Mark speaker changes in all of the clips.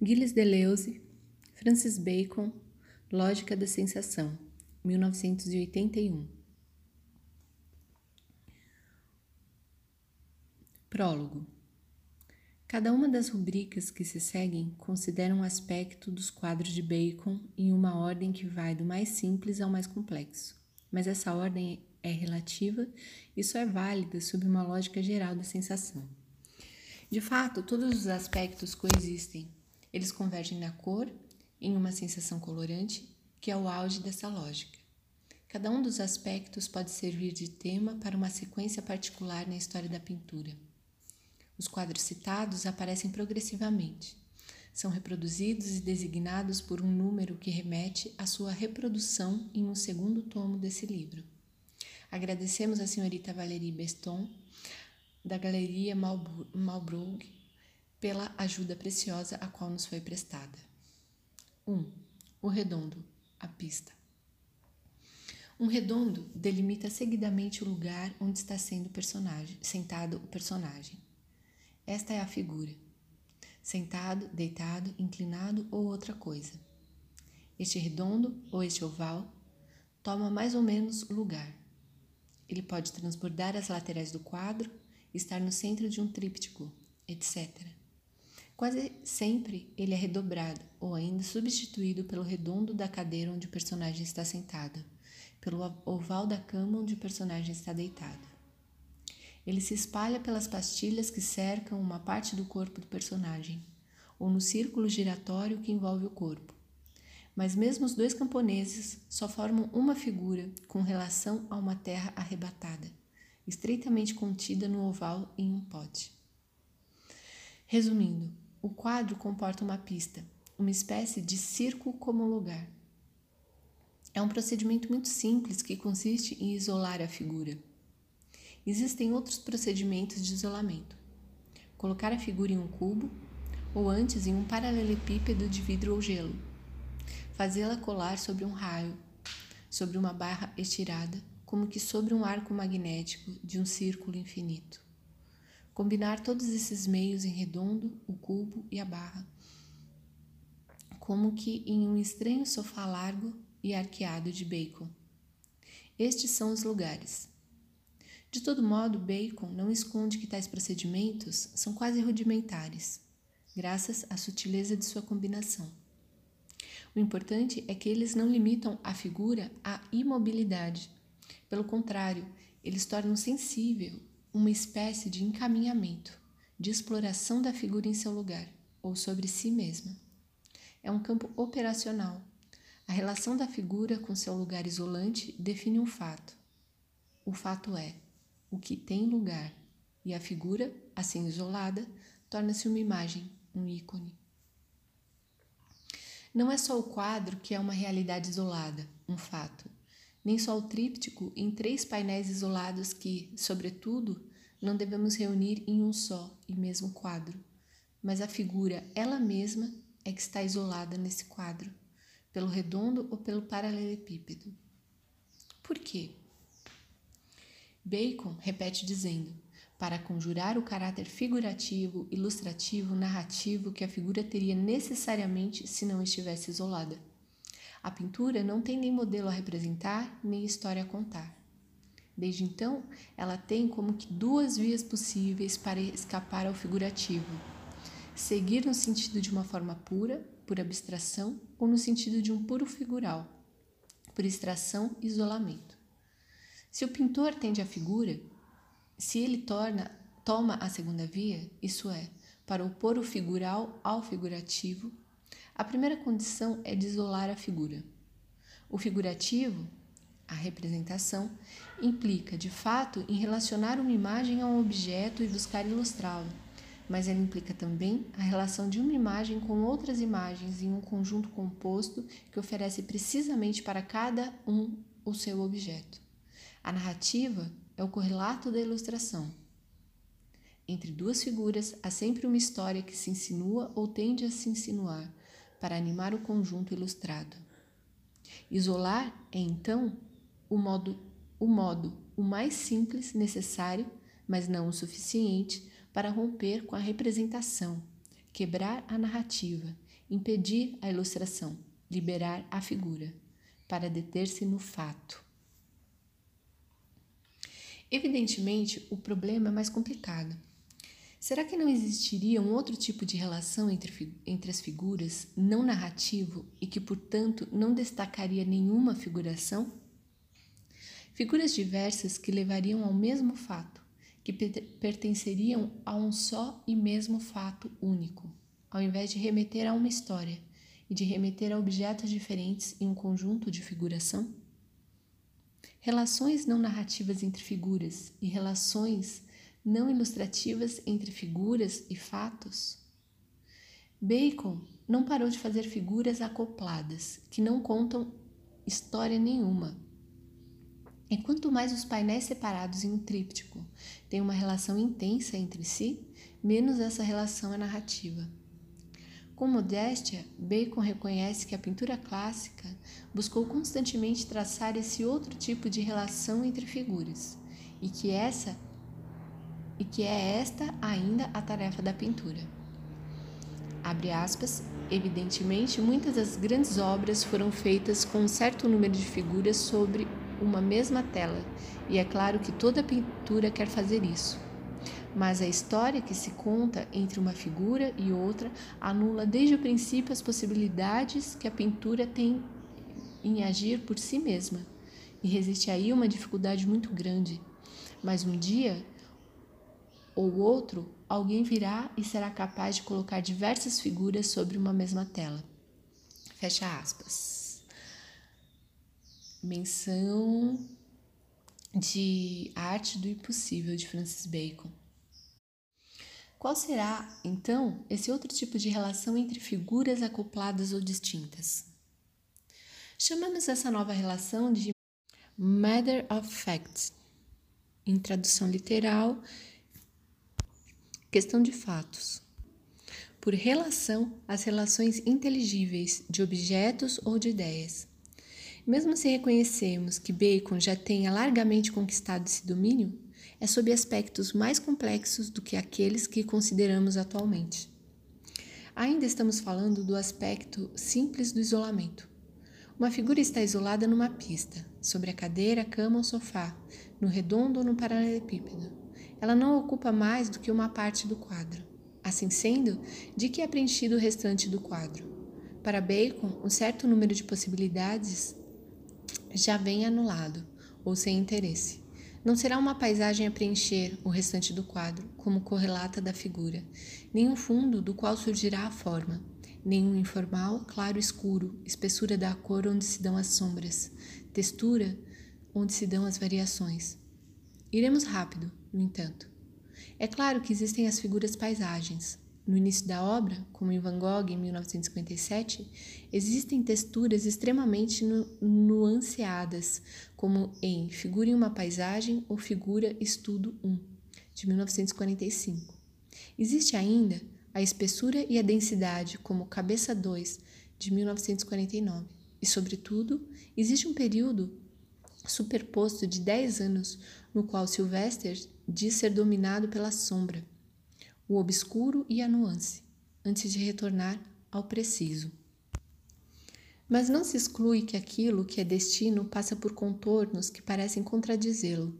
Speaker 1: Gilles Deleuze, Francis Bacon, Lógica da Sensação, 1981. Prólogo. Cada uma das rubricas que se seguem considera um aspecto dos quadros de Bacon em uma ordem que vai do mais simples ao mais complexo, mas essa ordem é relativa e só é válida sob uma lógica geral da sensação. De fato, todos os aspectos coexistem, eles convergem na cor, em uma sensação colorante, que é o auge dessa lógica. Cada um dos aspectos pode servir de tema para uma sequência particular na história da pintura. Os quadros citados aparecem progressivamente. São reproduzidos e designados por um número que remete à sua reprodução em um segundo tomo desse livro. Agradecemos à senhorita Valérie Beston, da Galeria Malbrug, pela ajuda preciosa a qual nos foi prestada. 1. Um, o redondo, a pista. Um redondo delimita seguidamente o lugar onde está sendo personagem, sentado o personagem. Esta é a figura. Sentado, deitado, inclinado ou outra coisa. Este redondo ou este oval toma mais ou menos lugar. Ele pode transbordar as laterais do quadro, estar no centro de um tríptico, etc. Quase sempre ele é redobrado ou ainda substituído pelo redondo da cadeira onde o personagem está sentado, pelo oval da cama onde o personagem está deitado. Ele se espalha pelas pastilhas que cercam uma parte do corpo do personagem, ou no círculo giratório que envolve o corpo. Mas mesmo os dois camponeses só formam uma figura com relação a uma terra arrebatada, estreitamente contida no oval em um pote. Resumindo, o quadro comporta uma pista, uma espécie de circo como lugar. É um procedimento muito simples que consiste em isolar a figura. Existem outros procedimentos de isolamento. Colocar a figura em um cubo, ou antes em um paralelepípedo de vidro ou gelo. Fazê-la colar sobre um raio, sobre uma barra estirada, como que sobre um arco magnético de um círculo infinito. Combinar todos esses meios em redondo, o cubo e a barra, como que em um estranho sofá largo e arqueado de Bacon. Estes são os lugares. De todo modo, Bacon não esconde que tais procedimentos são quase rudimentares, graças à sutileza de sua combinação. O importante é que eles não limitam a figura à imobilidade. Pelo contrário, eles tornam sensível uma espécie de encaminhamento, de exploração da figura em seu lugar ou sobre si mesma. É um campo operacional. A relação da figura com seu lugar isolante define um fato. O fato é o que tem lugar, e a figura, assim isolada, torna-se uma imagem, um ícone. Não é só o quadro que é uma realidade isolada, um fato nem só o tríptico em três painéis isolados que, sobretudo, não devemos reunir em um só e mesmo quadro, mas a figura ela mesma é que está isolada nesse quadro, pelo redondo ou pelo paralelepípedo. Por quê? Bacon repete dizendo: para conjurar o caráter figurativo, ilustrativo, narrativo que a figura teria necessariamente se não estivesse isolada. A pintura não tem nem modelo a representar, nem história a contar. Desde então, ela tem como que duas vias possíveis para escapar ao figurativo: seguir no sentido de uma forma pura, por abstração, ou no sentido de um puro figural, por extração e isolamento. Se o pintor tende à figura, se ele torna, toma a segunda via, isso é, para opor o figural ao figurativo, a primeira condição é de isolar a figura. O figurativo, a representação, implica, de fato, em relacionar uma imagem a um objeto e buscar ilustrá-lo, mas ela implica também a relação de uma imagem com outras imagens em um conjunto composto que oferece precisamente para cada um o seu objeto. A narrativa é o correlato da ilustração. Entre duas figuras há sempre uma história que se insinua ou tende a se insinuar, para animar o conjunto ilustrado. Isolar é então o modo, o modo o mais simples necessário, mas não o suficiente para romper com a representação, quebrar a narrativa impedir a ilustração, liberar a figura, para deter-se no fato. Evidentemente, o problema é mais complicado. Será que não existiria um outro tipo de relação entre, entre as figuras, não narrativo, e que, portanto, não destacaria nenhuma figuração? Figuras diversas que levariam ao mesmo fato, que pertenceriam a um só e mesmo fato único, ao invés de remeter a uma história e de remeter a objetos diferentes em um conjunto de figuração? Relações não narrativas entre figuras e relações não ilustrativas entre figuras e fatos? Bacon não parou de fazer figuras acopladas, que não contam história nenhuma. E quanto mais os painéis separados em um tríptico têm uma relação intensa entre si, menos essa relação é narrativa. Com modéstia, Bacon reconhece que a pintura clássica buscou constantemente traçar esse outro tipo de relação entre figuras, e que essa e que é esta ainda a tarefa da pintura. Abre aspas, evidentemente, muitas das grandes obras foram feitas com um certo número de figuras sobre uma mesma tela, e é claro que toda pintura quer fazer isso. Mas a história que se conta entre uma figura e outra anula desde o princípio as possibilidades que a pintura tem em agir por si mesma. E resiste aí uma dificuldade muito grande. Mas um dia ou outro, alguém virá e será capaz de colocar diversas figuras sobre uma mesma tela. Fecha aspas. Menção de Arte do Impossível de Francis Bacon. Qual será, então, esse outro tipo de relação entre figuras acopladas ou distintas? Chamamos essa nova relação de Matter of Fact. Em tradução literal, Questão de fatos. Por relação às relações inteligíveis de objetos ou de ideias. Mesmo se reconhecermos que Bacon já tenha largamente conquistado esse domínio, é sob aspectos mais complexos do que aqueles que consideramos atualmente. Ainda estamos falando do aspecto simples do isolamento. Uma figura está isolada numa pista, sobre a cadeira, cama ou sofá, no redondo ou no paralelepípedo ela não ocupa mais do que uma parte do quadro. Assim sendo, de que é preenchido o restante do quadro? Para Bacon, um certo número de possibilidades já vem anulado ou sem interesse. Não será uma paisagem a preencher o restante do quadro, como correlata da figura, nem um fundo do qual surgirá a forma, nem um informal, claro escuro, espessura da cor onde se dão as sombras, textura onde se dão as variações. Iremos rápido, no entanto. É claro que existem as figuras paisagens. No início da obra, como em Van Gogh em 1957, existem texturas extremamente nu nuanceadas, como em Figura em uma Paisagem ou Figura Estudo 1, de 1945. Existe ainda a espessura e a densidade, como Cabeça 2, de 1949. E, sobretudo, existe um período superposto de 10 anos no qual Sylvester diz ser dominado pela sombra, o obscuro e a nuance, antes de retornar ao preciso. Mas não se exclui que aquilo que é destino passa por contornos que parecem contradizê-lo,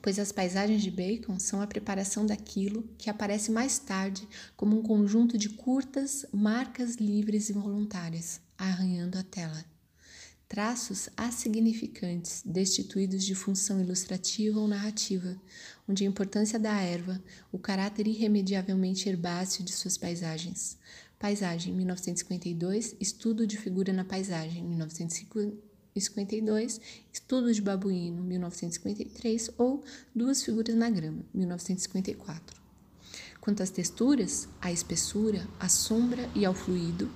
Speaker 1: pois as paisagens de Bacon são a preparação daquilo que aparece mais tarde como um conjunto de curtas marcas livres e voluntárias, arranhando a tela traços assignificantes, destituídos de função ilustrativa ou narrativa, onde a importância da erva, o caráter irremediavelmente herbáceo de suas paisagens. Paisagem, 1952, Estudo de figura na paisagem, 1952, Estudo de babuíno, 1953, ou Duas figuras na grama, 1954. Quanto às texturas, à espessura, à sombra e ao fluido,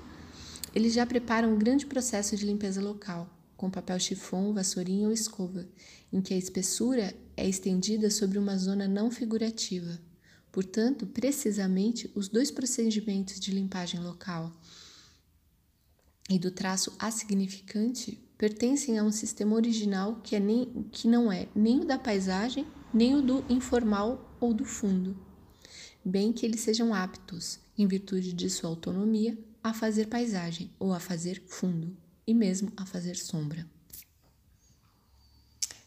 Speaker 1: eles já preparam um grande processo de limpeza local, com papel chifon, vassourinha ou escova, em que a espessura é estendida sobre uma zona não figurativa. Portanto, precisamente os dois procedimentos de limpagem local e do traço assignificante pertencem a um sistema original que, é nem, que não é nem o da paisagem, nem o do informal ou do fundo, bem que eles sejam aptos, em virtude de sua autonomia, a fazer paisagem ou a fazer fundo e mesmo a fazer sombra.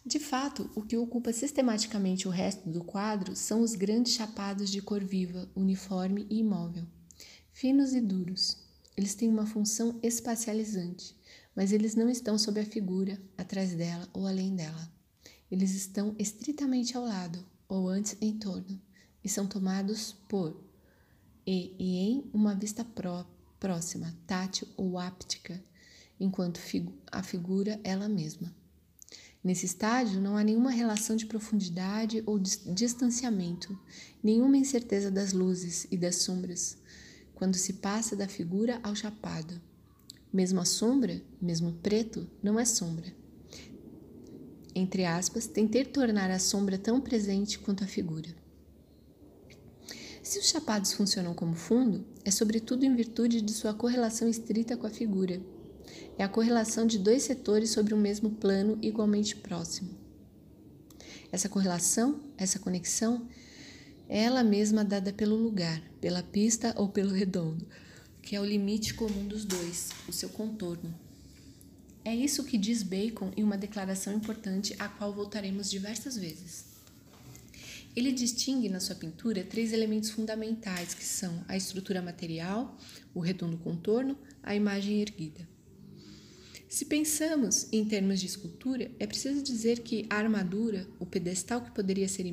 Speaker 1: De fato, o que ocupa sistematicamente o resto do quadro são os grandes chapados de cor viva, uniforme e imóvel. Finos e duros, eles têm uma função espacializante, mas eles não estão sob a figura, atrás dela ou além dela. Eles estão estritamente ao lado, ou antes em torno, e são tomados por e, e em uma vista pró, próxima, tátil ou áptica, enquanto a figura ela mesma. Nesse estágio, não há nenhuma relação de profundidade ou distanciamento, nenhuma incerteza das luzes e das sombras, quando se passa da figura ao chapado. Mesmo a sombra, mesmo preto, não é sombra. Entre aspas, tentei tornar a sombra tão presente quanto a figura. Se os chapados funcionam como fundo, é sobretudo em virtude de sua correlação estrita com a figura é a correlação de dois setores sobre um mesmo plano igualmente próximo. Essa correlação, essa conexão, é ela mesma dada pelo lugar, pela pista ou pelo redondo, que é o limite comum dos dois, o seu contorno. É isso que diz Bacon em uma declaração importante a qual voltaremos diversas vezes. Ele distingue na sua pintura três elementos fundamentais que são a estrutura material, o redondo contorno, a imagem erguida. Se pensamos em termos de escultura, é preciso dizer que a armadura, o pedestal que poderia ser,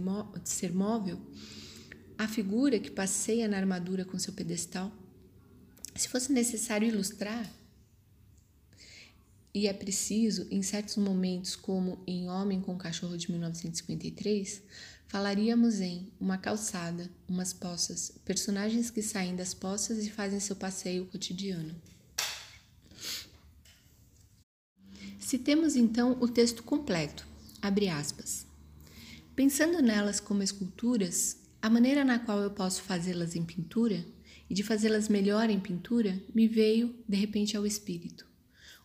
Speaker 1: ser móvel, a figura que passeia na armadura com seu pedestal, se fosse necessário ilustrar, e é preciso, em certos momentos, como em Homem com Cachorro de 1953, falaríamos em uma calçada, umas poças, personagens que saem das poças e fazem seu passeio cotidiano. Citemos então o texto completo, abre aspas. Pensando nelas como esculturas, a maneira na qual eu posso fazê-las em pintura e de fazê-las melhor em pintura me veio de repente ao espírito.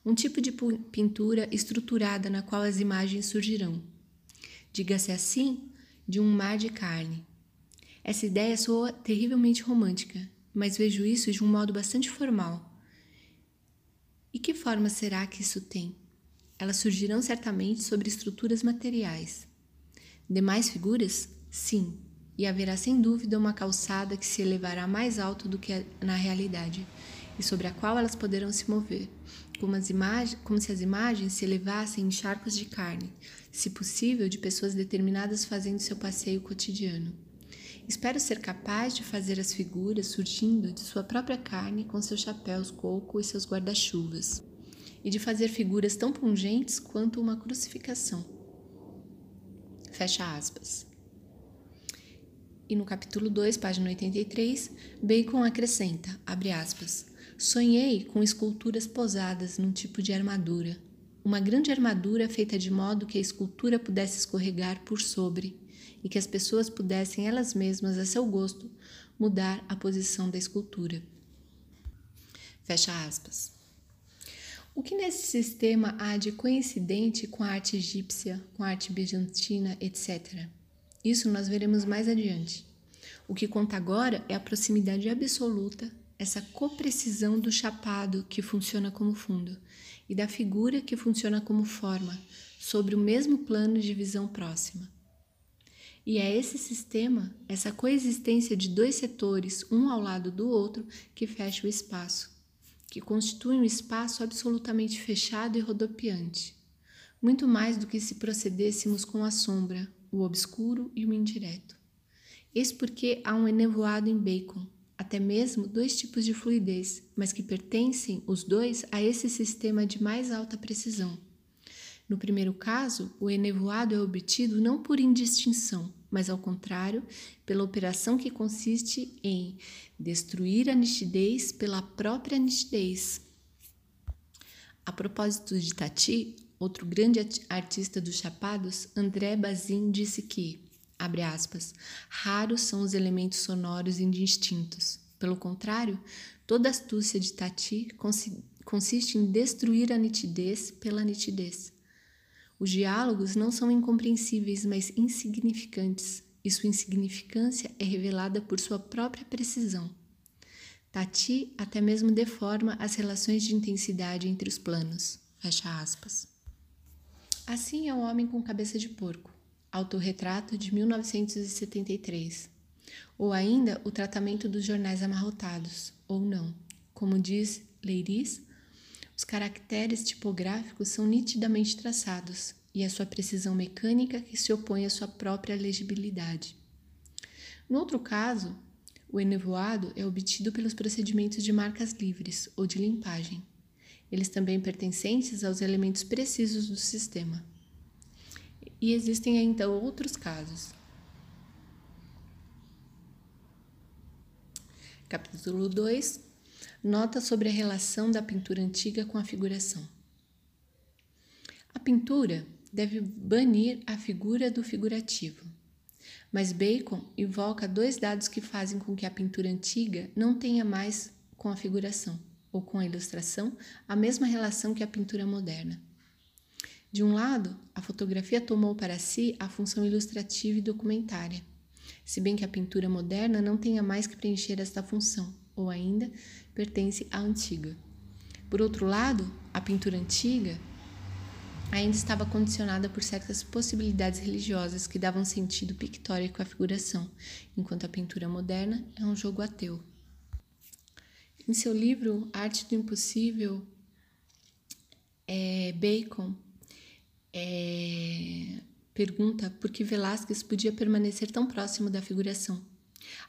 Speaker 1: Um tipo de pintura estruturada na qual as imagens surgirão. Diga-se assim, de um mar de carne. Essa ideia soa terrivelmente romântica, mas vejo isso de um modo bastante formal. E que forma será que isso tem? Elas surgirão certamente sobre estruturas materiais. Demais figuras? Sim, e haverá sem dúvida uma calçada que se elevará mais alto do que na realidade e sobre a qual elas poderão se mover, como, como se as imagens se elevassem em charcos de carne, se possível de pessoas determinadas fazendo seu passeio cotidiano. Espero ser capaz de fazer as figuras surgindo de sua própria carne com seus chapéus coco e seus guarda-chuvas e de fazer figuras tão pungentes quanto uma crucificação. Fecha aspas. E no capítulo 2, página 83, Bacon acrescenta, abre aspas, Sonhei com esculturas posadas num tipo de armadura, uma grande armadura feita de modo que a escultura pudesse escorregar por sobre e que as pessoas pudessem elas mesmas, a seu gosto, mudar a posição da escultura. Fecha aspas. O que nesse sistema há de coincidente com a arte egípcia, com a arte bizantina, etc.? Isso nós veremos mais adiante. O que conta agora é a proximidade absoluta, essa coprecisão do chapado que funciona como fundo e da figura que funciona como forma, sobre o mesmo plano de visão próxima. E é esse sistema, essa coexistência de dois setores, um ao lado do outro, que fecha o espaço que constitui um espaço absolutamente fechado e rodopiante, muito mais do que se procedêssemos com a sombra, o obscuro e o indireto. Eis porque há um enevoado em Bacon, até mesmo dois tipos de fluidez, mas que pertencem, os dois, a esse sistema de mais alta precisão. No primeiro caso, o enevoado é obtido não por indistinção, mas ao contrário, pela operação que consiste em destruir a nitidez pela própria nitidez. A propósito de Tati, outro grande artista dos chapados, André Bazin disse que, abre aspas, raros são os elementos sonoros indistintos. Pelo contrário, toda astúcia de Tati consiste em destruir a nitidez pela nitidez. Os diálogos não são incompreensíveis, mas insignificantes, e sua insignificância é revelada por sua própria precisão. Tati até mesmo deforma as relações de intensidade entre os planos. Fecha aspas. Assim é o Homem com Cabeça de Porco, autorretrato de 1973. Ou ainda o tratamento dos jornais amarrotados, ou não. Como diz Leiris, os caracteres tipográficos são nitidamente traçados e a sua precisão mecânica que se opõe à sua própria legibilidade. No outro caso, o enevoado é obtido pelos procedimentos de marcas livres ou de limpagem, eles também pertencentes aos elementos precisos do sistema. E existem ainda outros casos. Capítulo 2 Nota sobre a relação da pintura antiga com a figuração. A pintura deve banir a figura do figurativo. Mas Bacon invoca dois dados que fazem com que a pintura antiga não tenha mais com a figuração ou com a ilustração a mesma relação que a pintura moderna. De um lado, a fotografia tomou para si a função ilustrativa e documentária, se bem que a pintura moderna não tenha mais que preencher esta função, ou ainda pertence à antiga. Por outro lado, a pintura antiga ainda estava condicionada por certas possibilidades religiosas que davam sentido pictórico à figuração, enquanto a pintura moderna é um jogo ateu. Em seu livro Arte do Impossível, é, Bacon é, pergunta por que Velázquez podia permanecer tão próximo da figuração.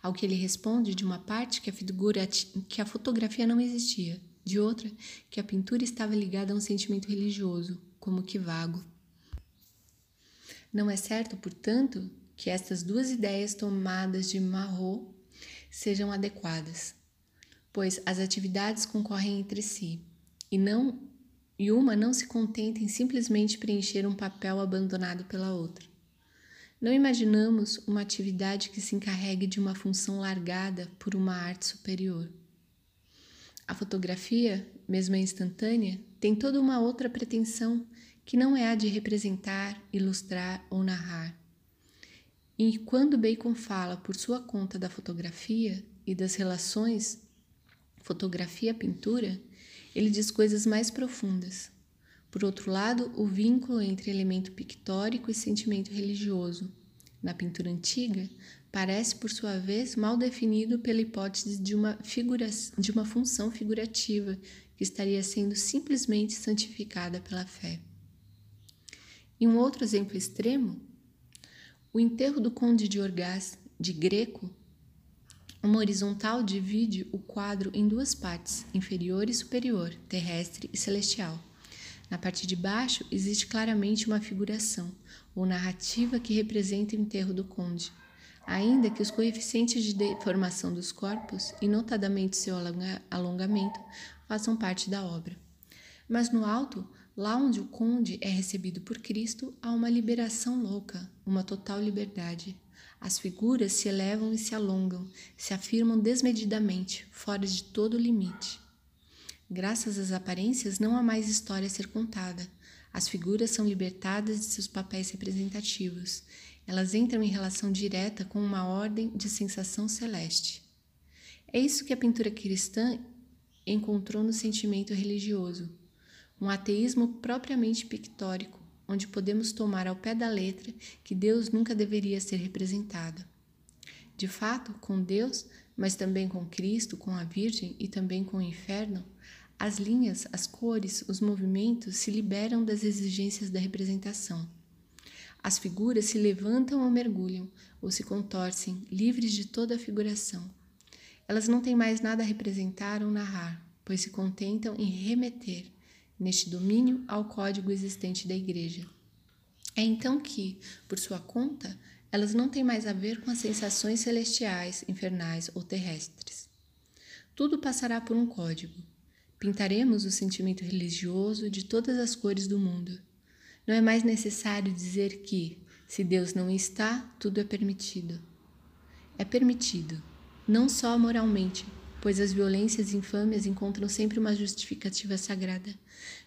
Speaker 1: Ao que ele responde, de uma parte, que a, figura, que a fotografia não existia, de outra, que a pintura estava ligada a um sentimento religioso, como que vago. Não é certo, portanto, que estas duas ideias tomadas de Marot sejam adequadas, pois as atividades concorrem entre si e não e uma não se contenta em simplesmente preencher um papel abandonado pela outra. Não imaginamos uma atividade que se encarregue de uma função largada por uma arte superior. A fotografia, mesmo a instantânea, tem toda uma outra pretensão que não é a de representar, ilustrar ou narrar. E quando Bacon fala por sua conta da fotografia e das relações fotografia-pintura, ele diz coisas mais profundas. Por outro lado, o vínculo entre elemento pictórico e sentimento religioso, na pintura antiga, parece, por sua vez, mal definido pela hipótese de uma, figura, de uma função figurativa que estaria sendo simplesmente santificada pela fé. Em um outro exemplo extremo, o enterro do conde de Orgaz, de Greco, uma horizontal divide o quadro em duas partes, inferior e superior, terrestre e celestial. Na parte de baixo existe claramente uma figuração ou narrativa que representa o enterro do conde, ainda que os coeficientes de deformação dos corpos, e notadamente seu alongamento, façam parte da obra. Mas no alto, lá onde o conde é recebido por Cristo, há uma liberação louca, uma total liberdade. As figuras se elevam e se alongam, se afirmam desmedidamente, fora de todo limite. Graças às aparências, não há mais história a ser contada. As figuras são libertadas de seus papéis representativos. Elas entram em relação direta com uma ordem de sensação celeste. É isso que a pintura cristã encontrou no sentimento religioso, um ateísmo propriamente pictórico, onde podemos tomar ao pé da letra que Deus nunca deveria ser representado. De fato, com Deus, mas também com Cristo, com a Virgem e também com o inferno, as linhas, as cores, os movimentos se liberam das exigências da representação. As figuras se levantam ou mergulham, ou se contorcem, livres de toda a figuração. Elas não têm mais nada a representar ou narrar, pois se contentam em remeter, neste domínio, ao código existente da Igreja. É então que, por sua conta, elas não têm mais a ver com as sensações celestiais, infernais ou terrestres. Tudo passará por um código, Pintaremos o sentimento religioso de todas as cores do mundo. Não é mais necessário dizer que, se Deus não está, tudo é permitido. É permitido, não só moralmente, pois as violências infâmias encontram sempre uma justificativa sagrada,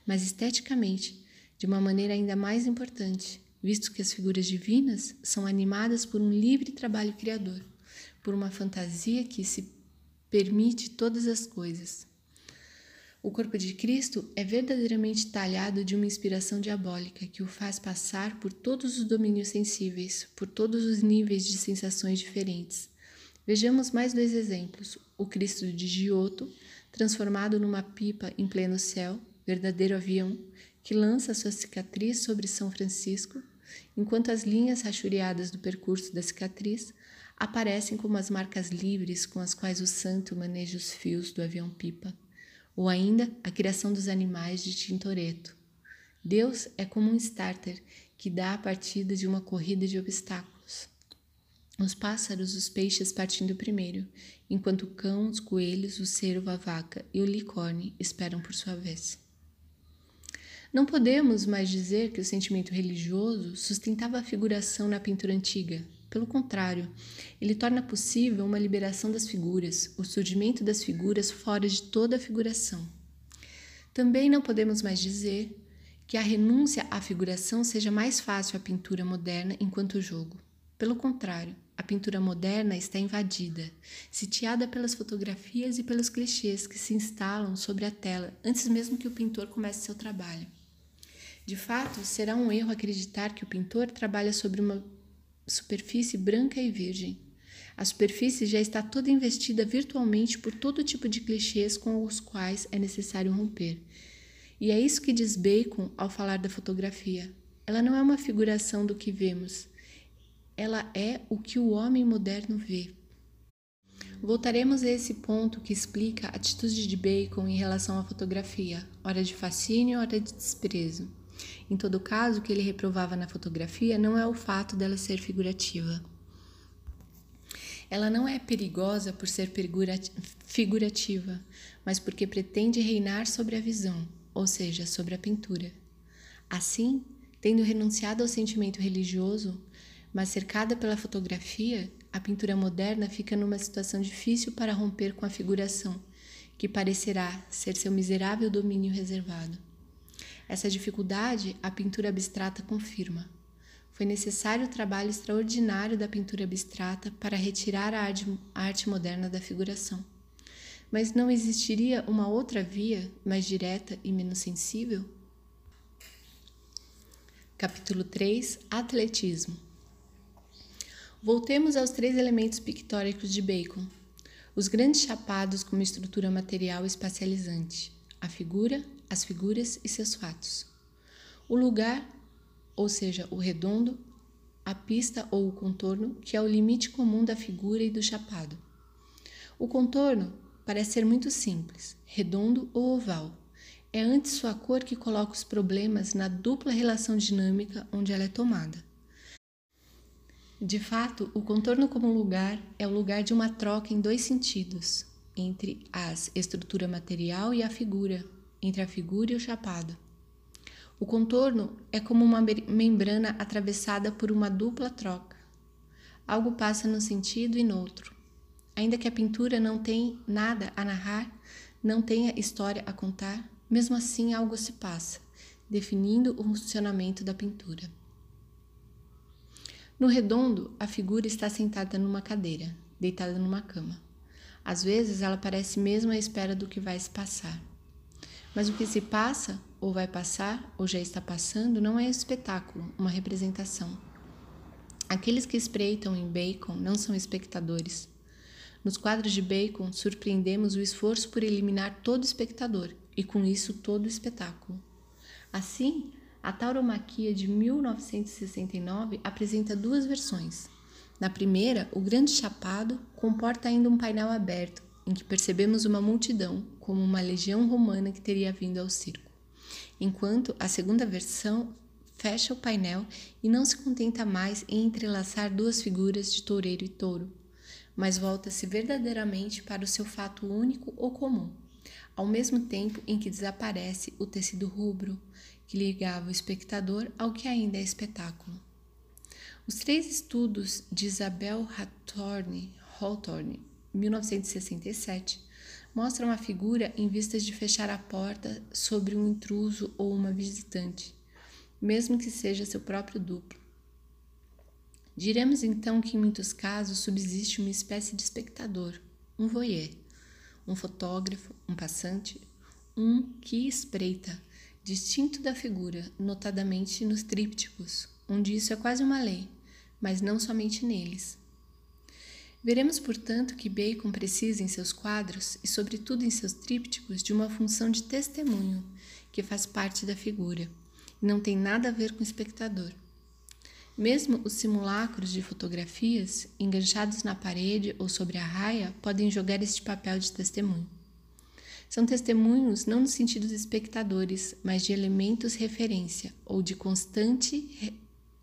Speaker 1: mas esteticamente, de uma maneira ainda mais importante, visto que as figuras divinas são animadas por um livre trabalho criador, por uma fantasia que se permite todas as coisas. O corpo de Cristo é verdadeiramente talhado de uma inspiração diabólica que o faz passar por todos os domínios sensíveis, por todos os níveis de sensações diferentes. Vejamos mais dois exemplos: o Cristo de Giotto, transformado numa pipa em pleno céu, verdadeiro avião, que lança sua cicatriz sobre São Francisco, enquanto as linhas rachuriadas do percurso da cicatriz aparecem como as marcas livres com as quais o santo maneja os fios do avião-pipa, ou ainda a criação dos animais de Tintoretto. Deus é como um starter que dá a partida de uma corrida de obstáculos. Os pássaros, os peixes partindo primeiro, enquanto o cão, os coelhos, o cervo, a vaca e o licórnio esperam por sua vez. Não podemos mais dizer que o sentimento religioso sustentava a figuração na pintura antiga, pelo contrário, ele torna possível uma liberação das figuras, o surgimento das figuras fora de toda a figuração. Também não podemos mais dizer que a renúncia à figuração seja mais fácil à pintura moderna enquanto jogo. Pelo contrário, a pintura moderna está invadida, sitiada pelas fotografias e pelos clichês que se instalam sobre a tela antes mesmo que o pintor comece seu trabalho. De fato, será um erro acreditar que o pintor trabalha sobre uma superfície branca e virgem. A superfície já está toda investida virtualmente por todo tipo de clichês com os quais é necessário romper. E é isso que diz Bacon ao falar da fotografia. Ela não é uma figuração do que vemos, ela é o que o homem moderno vê. Voltaremos a esse ponto que explica a atitude de Bacon em relação à fotografia, hora de fascínio, hora de desprezo. Em todo caso, o que ele reprovava na fotografia não é o fato dela ser figurativa. Ela não é perigosa por ser figurativa, mas porque pretende reinar sobre a visão, ou seja, sobre a pintura. Assim, tendo renunciado ao sentimento religioso, mas cercada pela fotografia, a pintura moderna fica numa situação difícil para romper com a figuração, que parecerá ser seu miserável domínio reservado. Essa dificuldade a pintura abstrata confirma. Foi necessário o trabalho extraordinário da pintura abstrata para retirar a arte, moderna da figuração. Mas não existiria uma outra via, mais direta e menos sensível? Capítulo 3 Atletismo Voltemos aos três elementos pictóricos de Bacon: os grandes chapados como estrutura material espacializante, a figura, as figuras e seus fatos. O lugar, ou seja, o redondo, a pista ou o contorno, que é o limite comum da figura e do chapado. O contorno parece ser muito simples, redondo ou oval. É antes sua cor que coloca os problemas na dupla relação dinâmica onde ela é tomada. De fato, o contorno como lugar é o lugar de uma troca em dois sentidos, entre a estrutura material e a figura, entre a figura e o chapado. O contorno é como uma membrana atravessada por uma dupla troca. Algo passa num sentido e no outro. Ainda que a pintura não tenha nada a narrar, não tenha história a contar, mesmo assim algo se passa, definindo o funcionamento da pintura. No redondo, a figura está sentada numa cadeira, deitada numa cama. Às vezes ela parece mesmo à espera do que vai se passar. Mas o que se passa, ou vai passar, ou já está passando, não é espetáculo, uma representação. Aqueles que espreitam em Bacon não são espectadores. Nos quadros de Bacon, surpreendemos o esforço por eliminar todo espectador e, com isso, todo espetáculo. Assim, a tauromaquia de 1969 apresenta duas versões. Na primeira, o grande chapado comporta ainda um painel aberto, em que percebemos uma multidão, como uma legião romana que teria vindo ao circo. Enquanto a segunda versão fecha o painel e não se contenta mais em entrelaçar duas figuras de toureiro e touro, mas volta-se verdadeiramente para o seu fato único ou comum, ao mesmo tempo em que desaparece o tecido rubro que ligava o espectador ao que ainda é espetáculo. Os três estudos de Isabel Hawthorne, Hawthorne 1967, mostram a figura em vistas de fechar a porta sobre um intruso ou uma visitante, mesmo que seja seu próprio duplo. Diremos então que em muitos casos subsiste uma espécie de espectador, um voyeur, um fotógrafo, um passante, um que espreita, distinto da figura, notadamente nos trípticos, onde isso é quase uma lei, mas não somente neles. Veremos, portanto, que Bacon precisa em seus quadros e, sobretudo, em seus trípticos, de uma função de testemunho, que faz parte da figura, e não tem nada a ver com o espectador. Mesmo os simulacros de fotografias, enganchados na parede ou sobre a raia, podem jogar este papel de testemunho. São testemunhos não no sentido de espectadores, mas de elementos referência ou de constante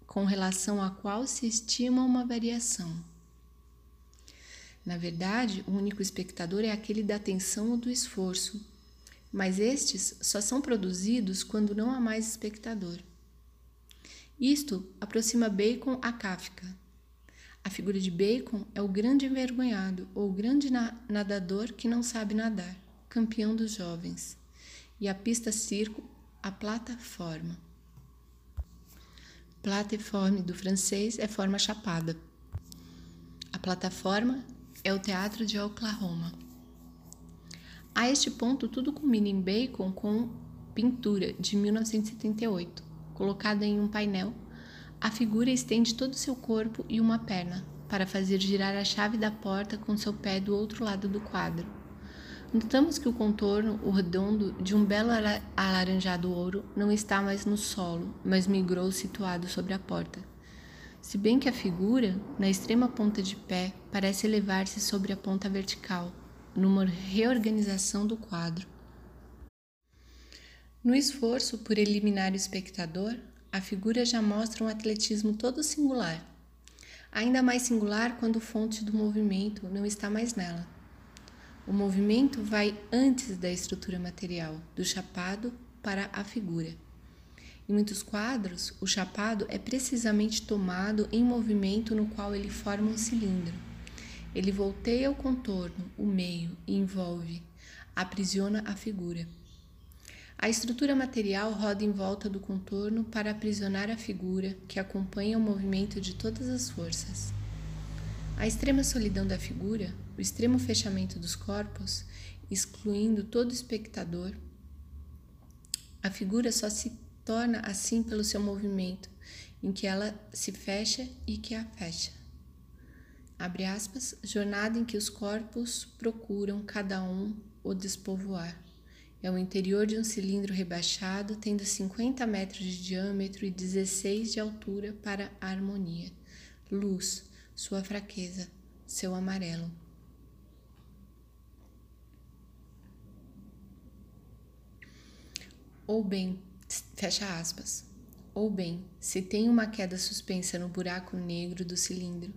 Speaker 1: com relação a qual se estima uma variação. Na verdade, o único espectador é aquele da atenção ou do esforço, mas estes só são produzidos quando não há mais espectador. Isto aproxima Bacon a Kafka. A figura de Bacon é o grande envergonhado ou o grande nadador que não sabe nadar, campeão dos jovens. E a pista circo, a plataforma. Plateforme do francês é forma chapada. A plataforma é o teatro de Oklahoma. A este ponto, tudo culmina em Bacon com Pintura, de 1978 colocada em um painel, a figura estende todo o seu corpo e uma perna para fazer girar a chave da porta com seu pé do outro lado do quadro. Notamos que o contorno, o redondo, de um belo alaranjado ouro não está mais no solo, mas migrou situado sobre a porta. Se bem que a figura, na extrema ponta de pé, parece elevar-se sobre a ponta vertical, numa reorganização do quadro. No esforço por eliminar o espectador, a figura já mostra um atletismo todo singular. Ainda mais singular quando a fonte do movimento não está mais nela. O movimento vai antes da estrutura material, do chapado para a figura. Em muitos quadros, o chapado é precisamente tomado em movimento no qual ele forma um cilindro. Ele volteia o contorno, o meio, e envolve, aprisiona a figura. A estrutura material roda em volta do contorno para aprisionar a figura que acompanha o movimento de todas as forças. A extrema solidão da figura, o extremo fechamento dos corpos, excluindo todo espectador, a figura só se torna assim pelo seu movimento, em que ela se fecha e que a fecha. Abre aspas, jornada em que os corpos procuram cada um o despovoar. É o interior de um cilindro rebaixado, tendo 50 metros de diâmetro e 16 de altura para a harmonia. Luz, sua fraqueza, seu amarelo. Ou bem, fecha aspas. Ou bem, se tem uma queda suspensa no buraco negro do cilindro,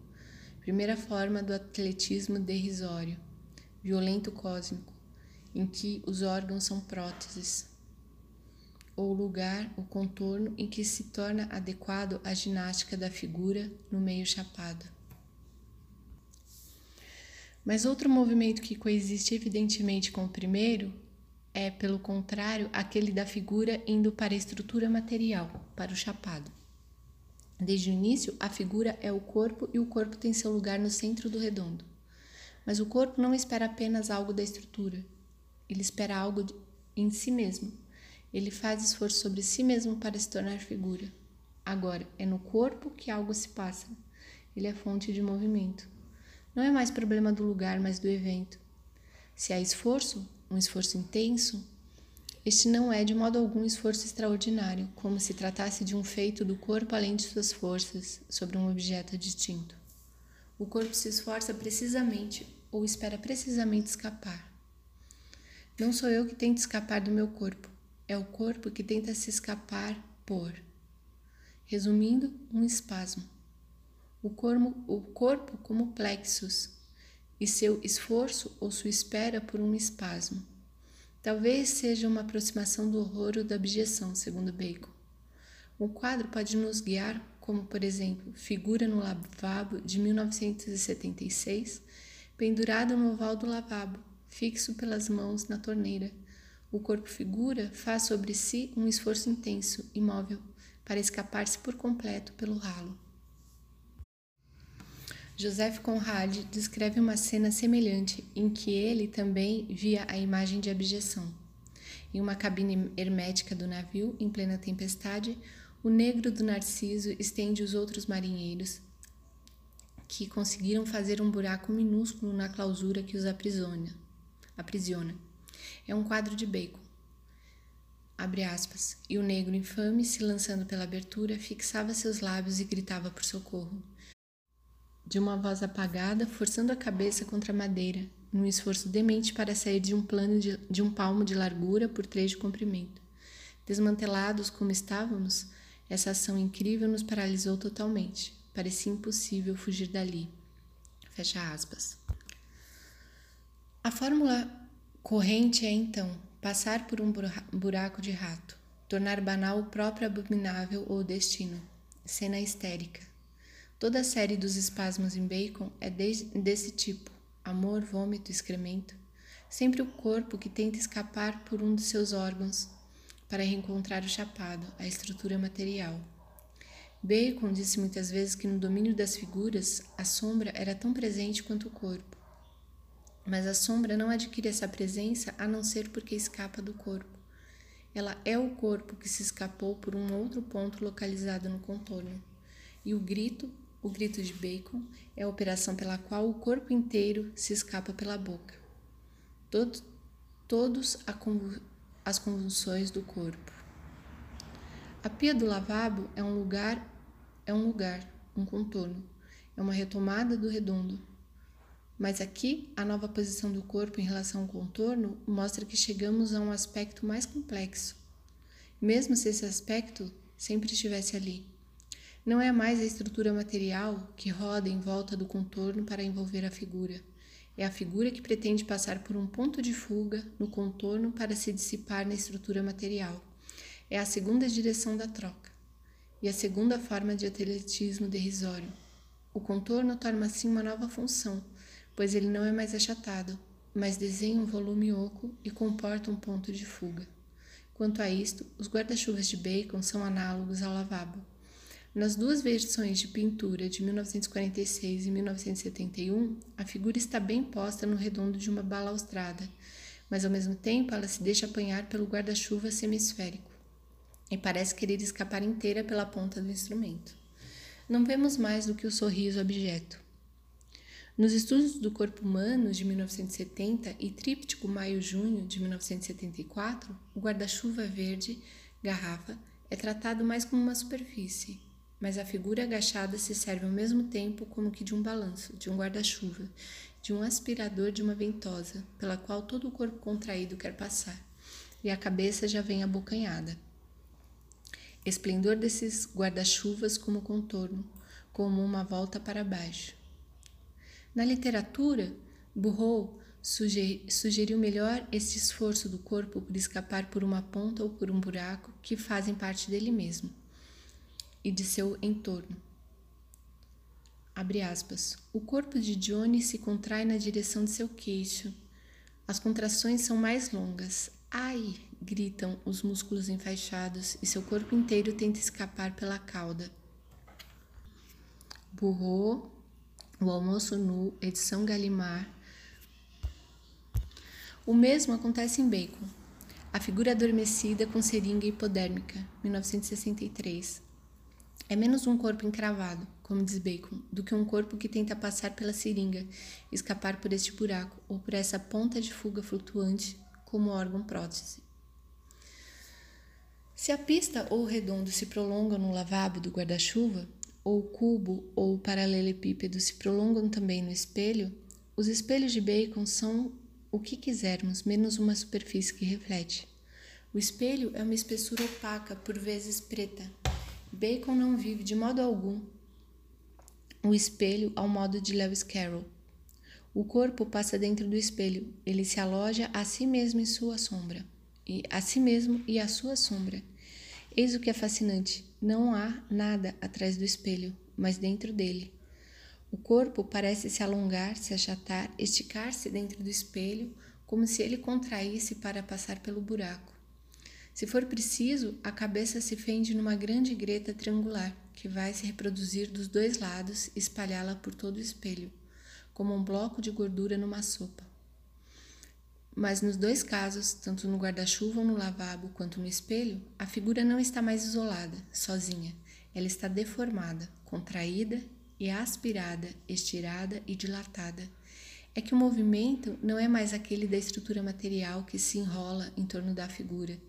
Speaker 1: primeira forma do atletismo derrisório, violento cósmico, em que os órgãos são próteses, ou lugar, o contorno em que se torna adequado a ginástica da figura no meio chapado. Mas outro movimento que coexiste evidentemente com o primeiro é, pelo contrário, aquele da figura indo para a estrutura material, para o chapado. Desde o início, a figura é o corpo e o corpo tem seu lugar no centro do redondo. Mas o corpo não espera apenas algo da estrutura, ele espera algo em si mesmo. Ele faz esforço sobre si mesmo para se tornar figura. Agora, é no corpo que algo se passa. Ele é fonte de movimento. Não é mais problema do lugar, mas do evento. Se há esforço, um esforço intenso, este não é de modo algum esforço extraordinário, como se tratasse de um feito do corpo além de suas forças sobre um objeto distinto. O corpo se esforça precisamente ou espera precisamente escapar. Não sou eu que tento escapar do meu corpo, é o corpo que tenta se escapar por. Resumindo, um espasmo. O corpo, o corpo como plexus e seu esforço ou sua espera por um espasmo. Talvez seja uma aproximação do horror ou da objeção, segundo Bacon. O quadro pode nos guiar, como por exemplo, Figura no Lavabo de 1976, pendurado no oval do lavabo, fixo pelas mãos na torneira. O corpo figura faz sobre si um esforço intenso, imóvel, para escapar-se por completo pelo ralo. Joseph Conrad descreve uma cena semelhante em que ele também via a imagem de abjeção. Em uma cabine hermética do navio, em plena tempestade, o negro do Narciso estende os outros marinheiros que conseguiram fazer um buraco minúsculo na clausura que os aprisiona. aprisiona. É um quadro de Bacon. Abre aspas. E o negro infame, se lançando pela abertura, fixava seus lábios e gritava por socorro de uma voz apagada, forçando a cabeça contra a madeira, num esforço demente para sair de um plano de, de um palmo de largura por três de comprimento. Desmantelados como estávamos, essa ação incrível nos paralisou totalmente. Parecia impossível fugir dali. Fecha aspas. A fórmula corrente é então passar por um buraco de rato, tornar banal o próprio abominável ou destino. Cena histérica Toda a série dos espasmos em Bacon é desse tipo: amor, vômito, excremento. Sempre o corpo que tenta escapar por um dos seus órgãos para reencontrar o chapado, a estrutura material. Bacon disse muitas vezes que no domínio das figuras a sombra era tão presente quanto o corpo. Mas a sombra não adquire essa presença a não ser porque escapa do corpo. Ela é o corpo que se escapou por um outro ponto localizado no contorno. E o grito o grito de Bacon é a operação pela qual o corpo inteiro se escapa pela boca. Todos, todos as convulsões do corpo. A pia do lavabo é um lugar, é um lugar, um contorno, é uma retomada do redondo. Mas aqui, a nova posição do corpo em relação ao contorno mostra que chegamos a um aspecto mais complexo, mesmo se esse aspecto sempre estivesse ali. Não é mais a estrutura material que roda em volta do contorno para envolver a figura. É a figura que pretende passar por um ponto de fuga no contorno para se dissipar na estrutura material. É a segunda direção da troca e a segunda forma de atletismo derrisório. O contorno torna assim uma nova função, pois ele não é mais achatado, mas desenha um volume oco e comporta um ponto de fuga. Quanto a isto, os guarda-chuvas de Bacon são análogos ao lavabo. Nas duas versões de pintura de 1946 e 1971, a figura está bem posta no redondo de uma balaustrada, mas ao mesmo tempo ela se deixa apanhar pelo guarda-chuva semisférico e parece querer escapar inteira pela ponta do instrumento. Não vemos mais do que o sorriso objeto. Nos estudos do corpo humano de 1970 e tríptico Maio-Junho de 1974, o guarda-chuva verde, garrafa, é tratado mais como uma superfície, mas a figura agachada se serve ao mesmo tempo como que de um balanço, de um guarda-chuva, de um aspirador de uma ventosa, pela qual todo o corpo contraído quer passar, e a cabeça já vem abocanhada. Esplendor desses guarda-chuvas como contorno, como uma volta para baixo. Na literatura, Burrow sugeriu melhor esse esforço do corpo por escapar por uma ponta ou por um buraco que fazem parte dele mesmo e de seu entorno. Abre aspas. O corpo de Johnny se contrai na direção de seu queixo. As contrações são mais longas. Ai! gritam os músculos enfaixados e seu corpo inteiro tenta escapar pela cauda. Burro, o almoço nu, edição Galimar. O mesmo acontece em Bacon. A figura adormecida com seringa hipodérmica, 1963. É menos um corpo encravado, como diz Bacon, do que um corpo que tenta passar pela seringa, escapar por este buraco ou por essa ponta de fuga flutuante como órgão prótese. Se a pista ou o redondo se prolongam no lavabo do guarda-chuva, ou o cubo ou o paralelepípedo se prolongam também no espelho, os espelhos de Bacon são o que quisermos, menos uma superfície que reflete. O espelho é uma espessura opaca, por vezes preta, Bacon não vive de modo algum o espelho ao modo de Lewis Carroll. O corpo passa dentro do espelho, ele se aloja a si mesmo em sua sombra, e a si mesmo e a sua sombra. Eis o que é fascinante: não há nada atrás do espelho, mas dentro dele. O corpo parece se alongar, se achatar, esticar-se dentro do espelho, como se ele contraísse para passar pelo buraco. Se for preciso, a cabeça se fende numa grande greta triangular, que vai se reproduzir dos dois lados e espalhá-la por todo o espelho, como um bloco de gordura numa sopa. Mas nos dois casos, tanto no guarda-chuva ou no lavabo quanto no espelho, a figura não está mais isolada, sozinha. Ela está deformada, contraída e aspirada, estirada e dilatada. É que o movimento não é mais aquele da estrutura material que se enrola em torno da figura.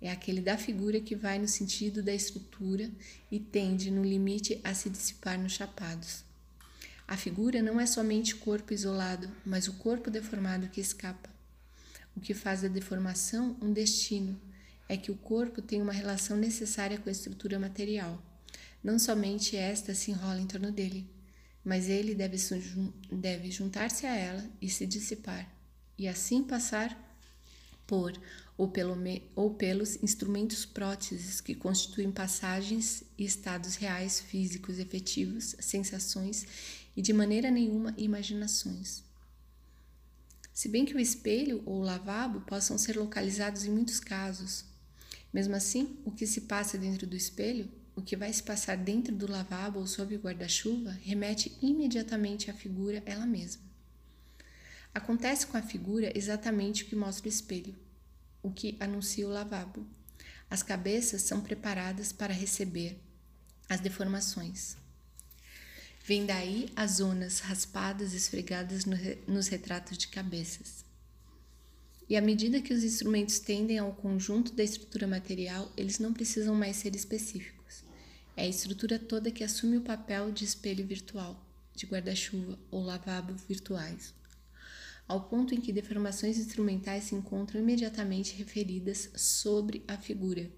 Speaker 1: É aquele da figura que vai no sentido da estrutura e tende, no limite, a se dissipar nos chapados. A figura não é somente o corpo isolado, mas o corpo deformado que escapa. O que faz da deformação um destino é que o corpo tem uma relação necessária com a estrutura material. Não somente esta se enrola em torno dele, mas ele deve, deve juntar-se a ela e se dissipar, e assim passar por ou, pelo, ou pelos instrumentos próteses que constituem passagens e estados reais físicos efetivos, sensações e de maneira nenhuma imaginações. Se bem que o espelho ou o lavabo possam ser localizados em muitos casos, mesmo assim, o que se passa dentro do espelho, o que vai se passar dentro do lavabo ou sob o guarda-chuva, remete imediatamente à figura ela mesma. Acontece com a figura exatamente o que mostra o espelho, o que anuncia o lavabo. As cabeças são preparadas para receber as deformações. Vem daí as zonas raspadas esfregadas no, nos retratos de cabeças. E à medida que os instrumentos tendem ao conjunto da estrutura material, eles não precisam mais ser específicos. É a estrutura toda que assume o papel de espelho virtual, de guarda-chuva ou lavabo virtuais, ao ponto em que deformações instrumentais se encontram imediatamente referidas sobre a figura.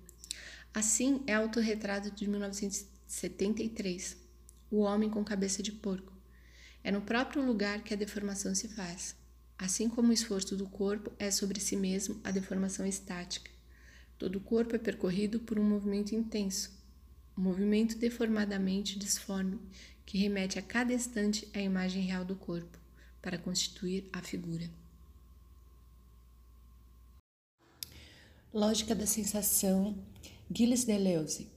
Speaker 1: Assim é o autorretrato de 1973 o homem com cabeça de porco. É no próprio lugar que a deformação se faz. Assim como o esforço do corpo é sobre si mesmo, a deformação é estática. Todo o corpo é percorrido por um movimento intenso, um movimento deformadamente disforme, que remete a cada instante à imagem real do corpo, para constituir a figura.
Speaker 2: Lógica da sensação, Gilles Deleuze,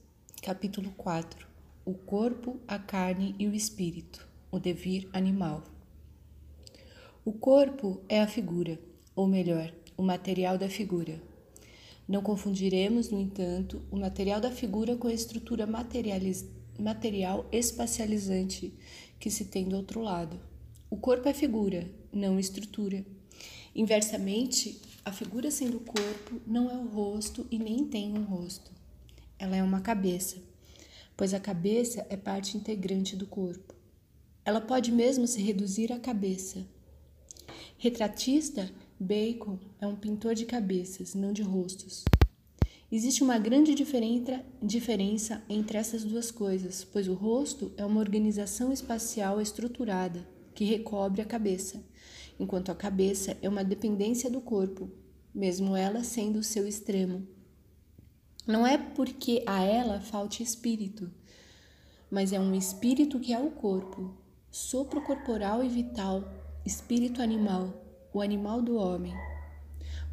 Speaker 2: capítulo 4 o corpo, a carne e o espírito, o devir animal. O corpo é a figura, ou melhor, o material da figura. Não confundiremos, no entanto, o material da figura com a estrutura material espacializante que se tem do outro lado. O corpo é figura, não estrutura. Inversamente, a figura sendo corpo não é o rosto e nem tem um rosto. Ela é uma cabeça pois a cabeça é parte integrante do corpo. Ela pode mesmo se reduzir à cabeça. Retratista, Bacon é um pintor de cabeças, não de rostos. Existe uma grande diferença entre essas duas coisas, pois o rosto é uma organização espacial estruturada que recobre a cabeça, enquanto a cabeça é uma dependência do corpo, mesmo ela sendo o seu extremo. Não é porque a ela falte espírito, mas é um espírito que é o corpo, sopro corporal e vital, espírito animal, o animal do homem.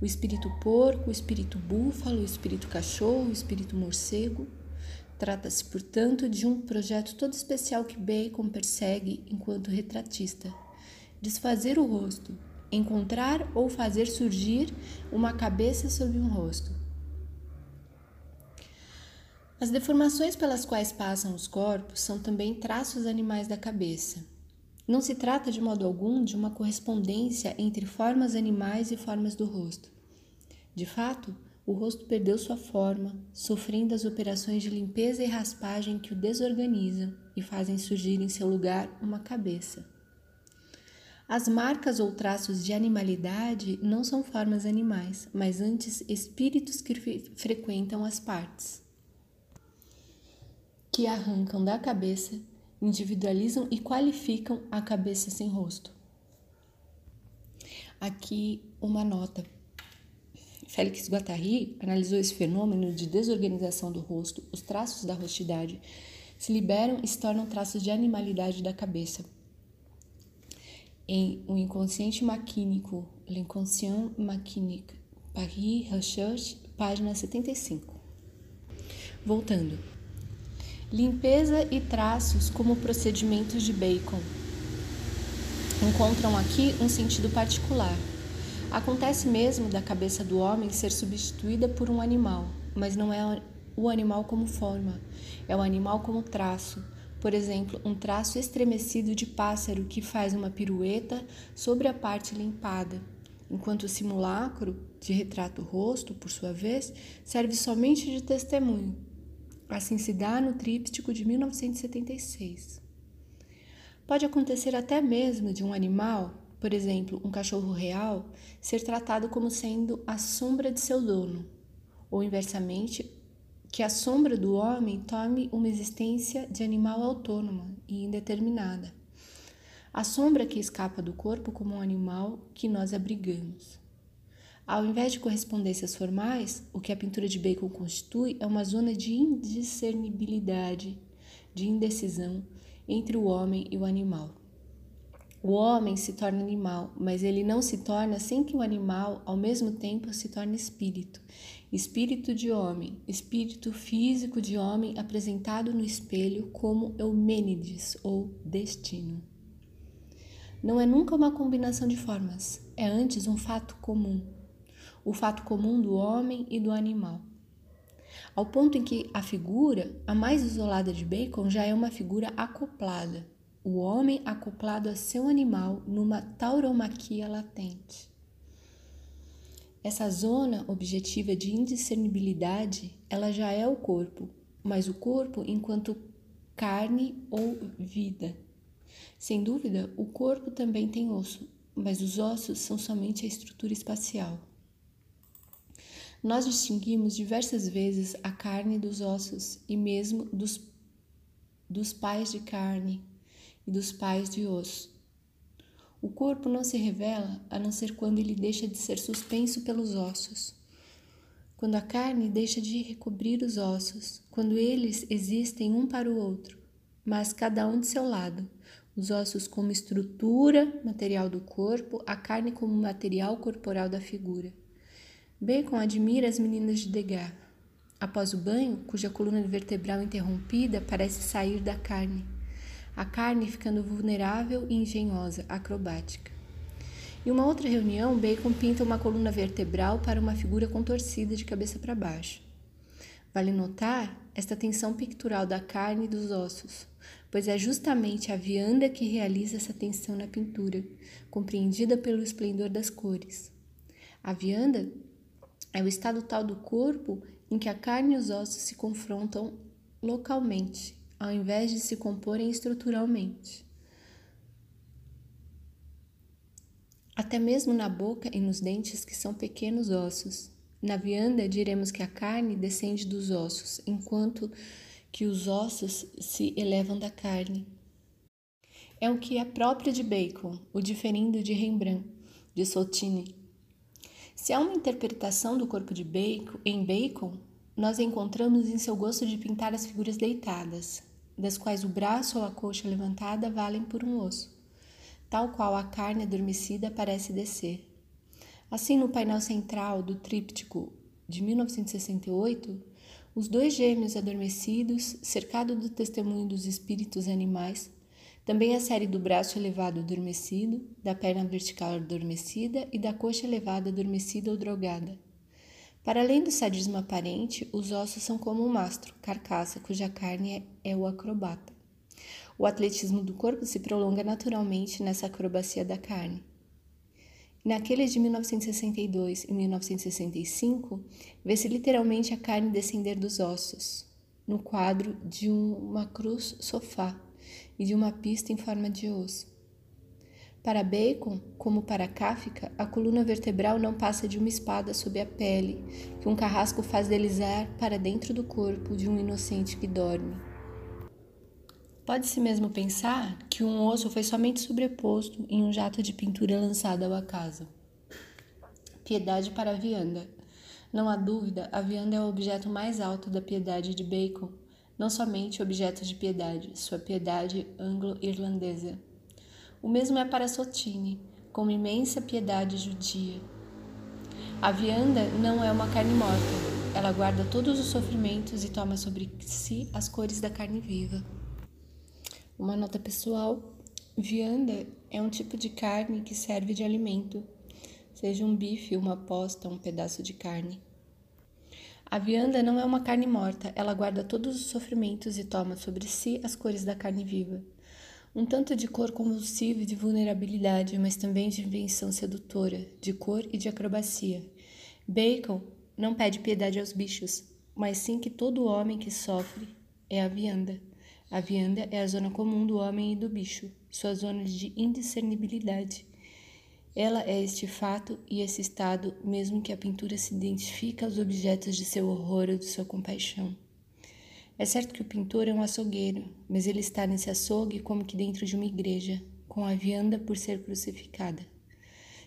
Speaker 2: O espírito porco, o espírito búfalo, o espírito cachorro, o espírito morcego. Trata-se, portanto, de um projeto todo especial que Bacon persegue enquanto retratista: desfazer o rosto, encontrar ou fazer surgir uma cabeça sobre um rosto. As deformações pelas quais passam os corpos são também traços animais da cabeça. Não se trata de modo algum de uma correspondência entre formas animais e formas do rosto. De fato, o rosto perdeu sua forma, sofrendo as operações de limpeza e raspagem que o desorganizam e fazem surgir em seu lugar uma cabeça. As marcas ou traços de animalidade não são formas animais, mas antes espíritos que frequentam as partes que arrancam da cabeça, individualizam e qualificam a cabeça sem rosto. Aqui uma nota. Félix Guattari analisou esse fenômeno de desorganização do rosto, os traços da rostidade se liberam e se tornam traços de animalidade da cabeça. Em O Inconsciente Maquínico, L'Inconscient Maquinique, Paris Recherche, página 75. Voltando, Limpeza e traços como procedimentos de Bacon encontram aqui um sentido particular. Acontece mesmo da cabeça do homem ser substituída por um animal, mas não é o animal como forma, é o animal como traço. Por exemplo, um traço estremecido de pássaro que faz uma pirueta sobre a parte limpada, enquanto o simulacro de retrato rosto, por sua vez, serve somente de testemunho. Assim se dá no tríptico de 1976. Pode acontecer até mesmo de um animal, por exemplo, um cachorro real, ser tratado como sendo a sombra de seu dono, ou inversamente, que a sombra do homem tome uma existência de animal autônoma e indeterminada. A sombra que escapa do corpo como um animal que nós abrigamos. Ao invés de correspondências formais, o que a pintura de Bacon constitui é uma zona de indiscernibilidade, de indecisão entre o homem e o animal. O homem se torna animal, mas ele não se torna sem que o animal, ao mesmo tempo, se torne espírito. Espírito de homem, espírito físico de homem apresentado no espelho como Eumênides ou destino. Não é nunca uma combinação de formas, é antes um fato comum, o fato comum do homem e do animal. Ao ponto em que a figura, a mais isolada de Bacon, já é uma figura acoplada, o homem acoplado a seu animal numa tauromaquia latente. Essa zona objetiva de indiscernibilidade, ela já é o corpo, mas o corpo enquanto carne ou vida. Sem dúvida, o corpo também tem osso, mas os ossos são somente a estrutura espacial. Nós distinguimos diversas vezes a carne dos ossos e mesmo dos, dos pais de carne e dos pais de osso. O corpo não se revela a não ser quando ele deixa de ser suspenso pelos ossos. Quando a carne deixa de recobrir os ossos, quando eles existem um para o outro, mas cada um de seu lado, os ossos como estrutura material do corpo, a carne como material corporal da figura. Bacon admira as meninas de Degas. Após o banho, cuja coluna vertebral interrompida parece sair da carne, a carne ficando vulnerável e engenhosa, acrobática. Em uma outra reunião, Bacon pinta uma coluna vertebral para uma figura contorcida de cabeça para baixo. Vale notar esta tensão pictural da carne e dos ossos, pois é justamente a vianda que realiza essa tensão na pintura, compreendida pelo esplendor das cores. A vianda é o estado tal do corpo em que a carne e os ossos se confrontam localmente, ao invés de se comporem estruturalmente. Até mesmo na boca e nos dentes, que são pequenos ossos. Na vianda, diremos que a carne descende dos ossos, enquanto que os ossos se elevam da carne. É o que é próprio de Bacon, o diferindo de Rembrandt, de Sottini. Se há uma interpretação do corpo de Bacon em Bacon, nós encontramos em seu gosto de pintar as figuras deitadas, das quais o braço ou a coxa levantada valem por um osso, tal qual a carne adormecida parece descer. Assim, no painel central do tríptico de 1968, os dois gêmeos adormecidos, cercado do testemunho dos espíritos animais, também a série do braço elevado adormecido, da perna vertical adormecida e da coxa elevada adormecida ou drogada. Para além do sadismo aparente, os ossos são como um mastro, carcaça, cuja carne é, é o acrobata. O atletismo do corpo se prolonga naturalmente nessa acrobacia da carne. Naqueles de 1962 e 1965, vê-se literalmente a carne descender dos ossos, no quadro de uma cruz sofá e de uma pista em forma de osso. Para Bacon, como para Kafka, a coluna vertebral não passa de uma espada sob a pele, que um carrasco faz deslizar para dentro do corpo de um inocente que dorme. Pode-se mesmo pensar que um osso foi somente sobreposto em um jato de pintura lançado ao acaso. Piedade para a vianda. Não há dúvida, a vianda é o objeto mais alto da piedade de Bacon, não somente objeto de piedade, sua piedade anglo-irlandesa. O mesmo é para Sotini, com imensa piedade judia. A vianda não é uma carne morta, ela guarda todos os sofrimentos e toma sobre si as cores da carne viva. Uma nota pessoal: vianda é um tipo de carne que serve de alimento, seja um bife, uma posta, um pedaço de carne. A vianda não é uma carne morta, ela guarda todos os sofrimentos e toma sobre si as cores da carne viva. Um tanto de cor convulsiva e de vulnerabilidade, mas também de invenção sedutora, de cor e de acrobacia. Bacon não pede piedade aos bichos, mas sim que todo homem que sofre é a vianda. A vianda é a zona comum do homem e do bicho, sua zona de indiscernibilidade. Ela é este fato e esse estado, mesmo que a pintura se identifique aos objetos de seu horror ou de sua compaixão. É certo que o pintor é um açougueiro, mas ele está nesse açougue como que dentro de uma igreja, com a vianda por ser crucificada.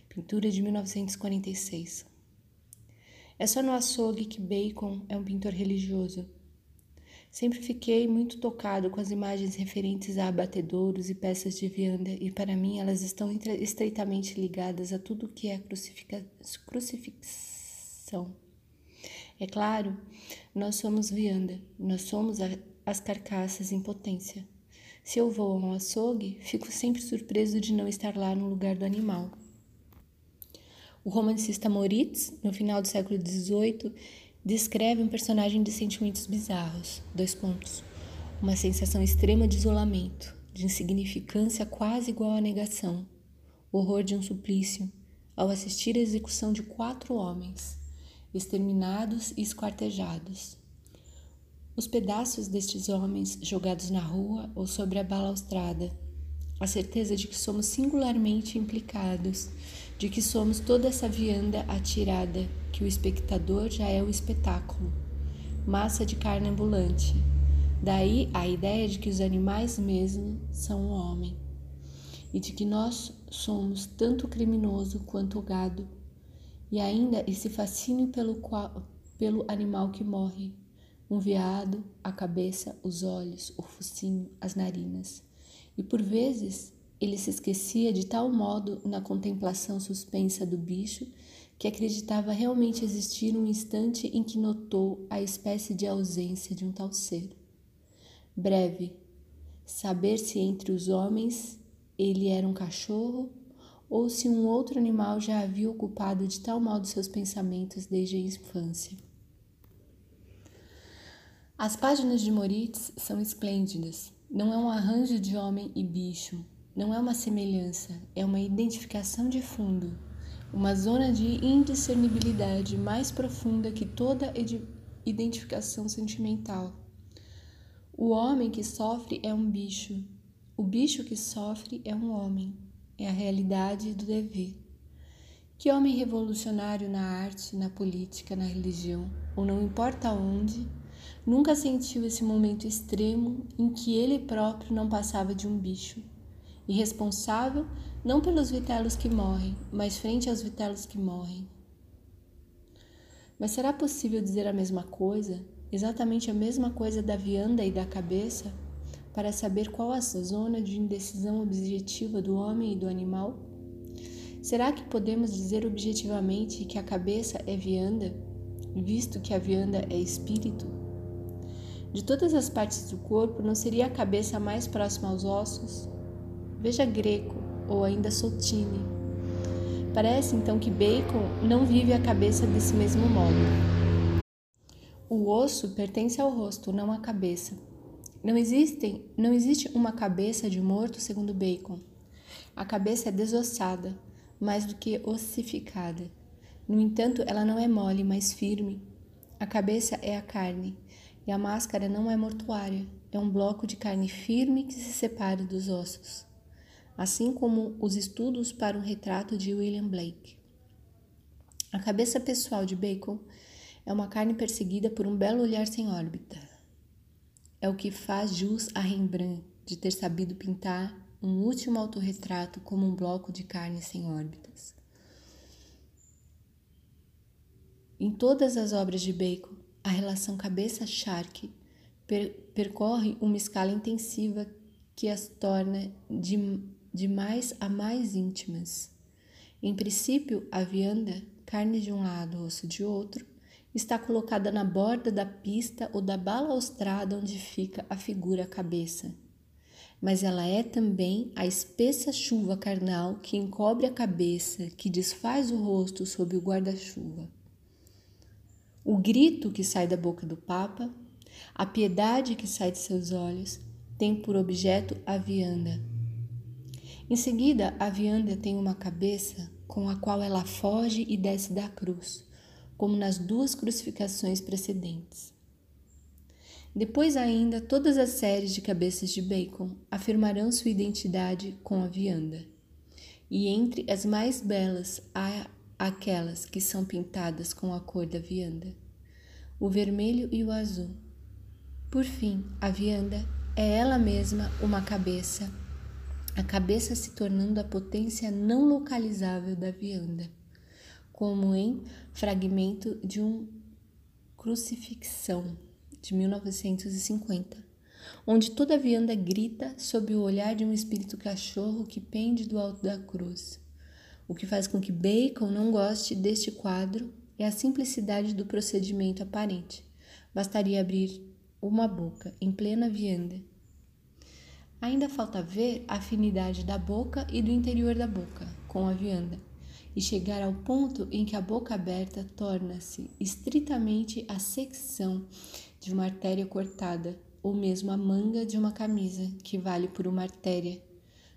Speaker 2: Pintura de 1946. É só no açougue que Bacon é um pintor religioso. Sempre fiquei muito tocado com as imagens referentes a abatedouros e peças de vianda, e para mim elas estão estreitamente ligadas a tudo que é crucifixão. É claro, nós somos vianda, nós somos a, as carcaças em potência. Se eu vou a um açougue, fico sempre surpreso de não estar lá no lugar do animal. O romancista Moritz, no final do século XVIII, descreve um personagem de sentimentos bizarros. Dois pontos. Uma sensação extrema de isolamento, de insignificância quase igual à negação, o horror de um suplício, ao assistir à execução de quatro homens, exterminados e esquartejados. Os pedaços destes homens jogados na rua ou sobre a balaustrada, a certeza de que somos singularmente implicados de que somos toda essa vianda atirada, que o espectador já é o espetáculo, massa de carne ambulante. Daí a ideia de que os animais mesmo são o homem, e de que nós somos tanto o criminoso quanto o gado, e ainda esse fascínio pelo, qual, pelo animal que morre, um veado, a cabeça, os olhos, o focinho, as narinas. E por vezes ele se esquecia de tal modo na contemplação suspensa do bicho que acreditava realmente existir um instante em que notou a espécie de ausência de um tal ser. Breve, saber se entre os homens ele era um cachorro ou se um outro animal já havia ocupado de tal modo seus pensamentos desde a infância. As páginas de Moritz são esplêndidas. Não é um arranjo de homem e bicho, não é uma semelhança, é uma identificação de fundo, uma zona de indiscernibilidade mais profunda que toda identificação sentimental. O homem que sofre é um bicho, o bicho que sofre é um homem, é a realidade do dever. Que homem revolucionário na arte, na política, na religião, ou não importa onde, nunca sentiu esse momento extremo em que ele próprio não passava de um bicho? e responsável não pelos vitelos que morrem, mas frente aos vitelos que morrem. Mas será possível dizer a mesma coisa, exatamente a mesma coisa da vianda e da cabeça, para saber qual a zona de indecisão objetiva do homem e do animal? Será que podemos dizer objetivamente que a cabeça é vianda, visto que a vianda é espírito? De todas as partes do corpo, não seria a cabeça mais próxima aos ossos? Veja Greco ou ainda Sotini. Parece então que Bacon não vive a cabeça desse mesmo modo. O osso pertence ao rosto, não à cabeça. Não, existem, não existe uma cabeça de morto segundo Bacon. A cabeça é desossada, mais do que ossificada. No entanto, ela não é mole, mas firme. A cabeça é a carne, e a máscara não é mortuária, é um bloco de carne firme que se separa dos ossos assim como os estudos para um retrato de William Blake. A cabeça pessoal de Bacon é uma carne perseguida por um belo olhar sem órbita. É o que faz jus a Rembrandt de ter sabido pintar um último autorretrato como um bloco de carne sem órbitas. Em todas as obras de Bacon, a relação cabeça-charque per percorre uma escala intensiva que as torna de de mais a mais íntimas. Em princípio, a vianda, carne de um lado, osso de outro, está colocada na borda da pista ou da balaustrada onde fica a figura cabeça. Mas ela é também a espessa chuva carnal que encobre a cabeça, que desfaz o rosto sob o guarda-chuva. O grito que sai da boca do Papa, a piedade que sai de seus olhos, tem por objeto a vianda. Em seguida, a vianda tem uma cabeça com a qual ela foge e desce da cruz, como nas duas crucificações precedentes. Depois ainda, todas as séries de cabeças de bacon afirmarão sua identidade com a vianda. E entre as mais belas há aquelas que são pintadas com a cor da vianda, o vermelho e o azul. Por fim, a vianda é ela mesma uma cabeça a cabeça se tornando a potência não localizável da vianda, como em Fragmento de um Crucifixão, de 1950, onde toda a vianda grita sob o olhar de um espírito cachorro que pende do alto da cruz. O que faz com que Bacon não goste deste quadro é a simplicidade do procedimento aparente. Bastaria abrir uma boca em plena vianda Ainda falta ver a afinidade da boca e do interior da boca com a vianda e chegar ao ponto em que a boca aberta torna-se estritamente a secção de uma artéria cortada, ou mesmo a manga de uma camisa, que vale por uma artéria,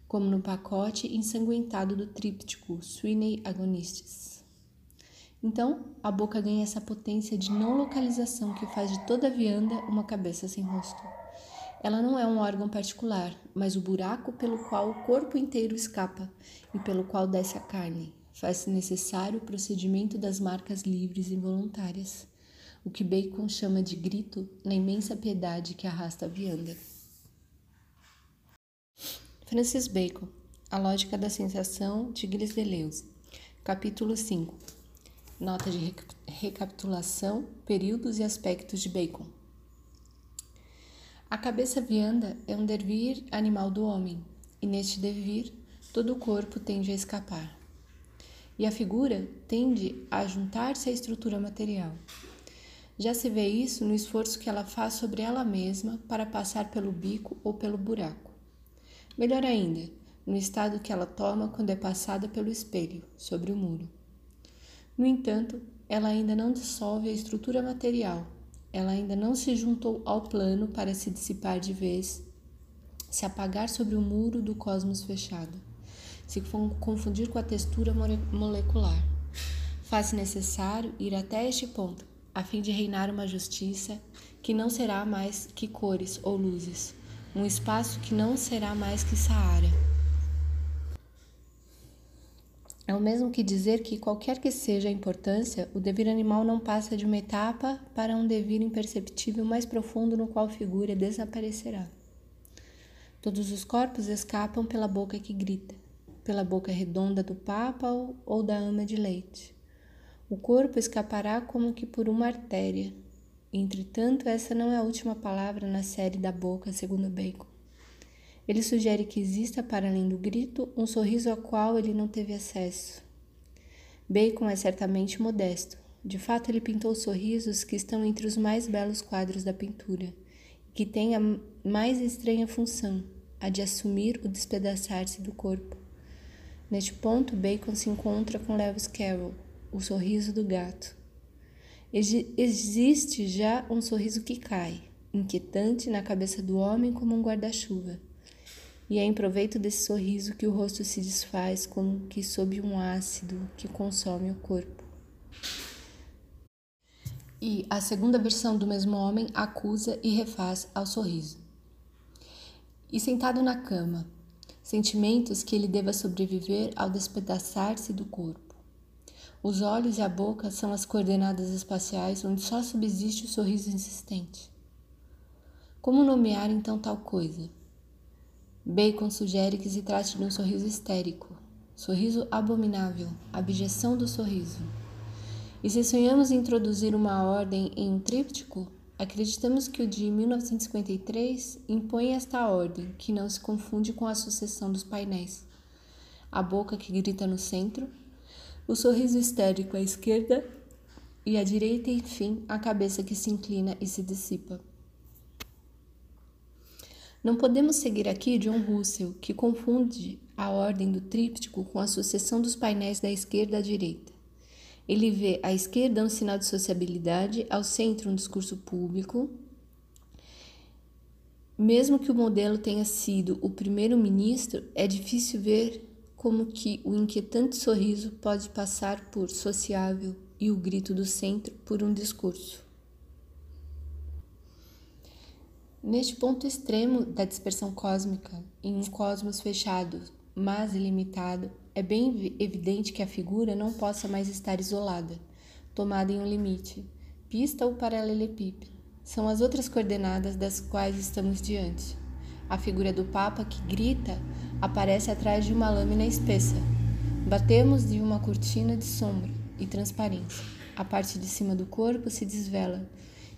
Speaker 2: como no pacote ensanguentado do tríptico Sweeney Agonistes. Então, a boca ganha essa potência de não localização que faz de toda vianda uma cabeça sem rosto. Ela não é um órgão particular, mas o buraco pelo qual o corpo inteiro escapa e pelo qual desce a carne. Faz-se necessário o procedimento das marcas livres e voluntárias, o que Bacon chama de grito na imensa piedade que arrasta a vianda. Francis Bacon, A Lógica da Sensação de Gilles Deleuze, capítulo 5 Nota de recapitulação, períodos e aspectos de Bacon. A cabeça vianda é um devir animal do homem, e neste devir todo o corpo tende a escapar. E a figura tende a juntar-se à estrutura material. Já se vê isso no esforço que ela faz sobre ela mesma para passar pelo bico ou pelo buraco. Melhor ainda, no estado que ela toma quando é passada pelo espelho, sobre o muro. No entanto, ela ainda não dissolve a estrutura material ela ainda não se juntou ao plano para se dissipar de vez, se apagar sobre o muro do cosmos fechado, se confundir com a textura molecular. Faz-se necessário ir até este ponto, a fim de reinar uma justiça que não será mais que cores ou luzes, um espaço que não será mais que Saara é o mesmo que dizer que, qualquer que seja a importância, o devir animal não passa de uma etapa para um devir imperceptível mais profundo no qual figura desaparecerá. Todos os corpos escapam pela boca que grita, pela boca redonda do papa ou da ama de leite. O corpo escapará como que por uma artéria. Entretanto, essa não é a última palavra na série da boca, segundo Bacon. Ele sugere que exista, para além do grito, um sorriso ao qual ele não teve acesso. Bacon é certamente modesto. De fato, ele pintou sorrisos que estão entre os mais belos quadros da pintura, que têm a mais estranha função, a de assumir o despedaçar-se do corpo. Neste ponto, Bacon se encontra com Lewis Carroll, o sorriso do gato. Existe já um sorriso que cai, inquietante na cabeça do homem como um guarda-chuva e é em proveito desse sorriso que o rosto se desfaz como que sob um ácido que consome o corpo. E a segunda versão do mesmo homem acusa e refaz ao sorriso. E sentado na cama, sentimentos que ele deva sobreviver ao despedaçar-se do corpo. Os olhos e a boca são as coordenadas espaciais onde só subsiste o sorriso insistente. Como nomear então tal coisa? Bacon sugere que se trate de um sorriso histérico, sorriso abominável, abjeção do sorriso. E se sonhamos introduzir uma ordem em um tríptico, acreditamos que o de 1953 impõe esta ordem, que não se confunde com a sucessão dos painéis. A boca que grita no centro, o sorriso histérico à esquerda e à direita, enfim, a cabeça que se inclina e se dissipa. Não podemos seguir aqui John Russell, que confunde a ordem do tríptico com a sucessão dos painéis da esquerda à direita. Ele vê à esquerda um sinal de sociabilidade, ao centro um discurso público. Mesmo que o modelo tenha sido o primeiro-ministro, é difícil ver como que o inquietante sorriso pode passar por sociável e o grito do centro por um discurso. Neste ponto extremo da dispersão cósmica, em um cosmos fechado, mas ilimitado, é bem evidente que a figura não possa mais estar isolada, tomada em um limite, pista ou paralelepípedo. São as outras coordenadas das quais estamos diante. A figura do Papa que grita aparece atrás de uma lâmina espessa. Batemos de uma cortina de sombra e transparência. A parte de cima do corpo se desvela,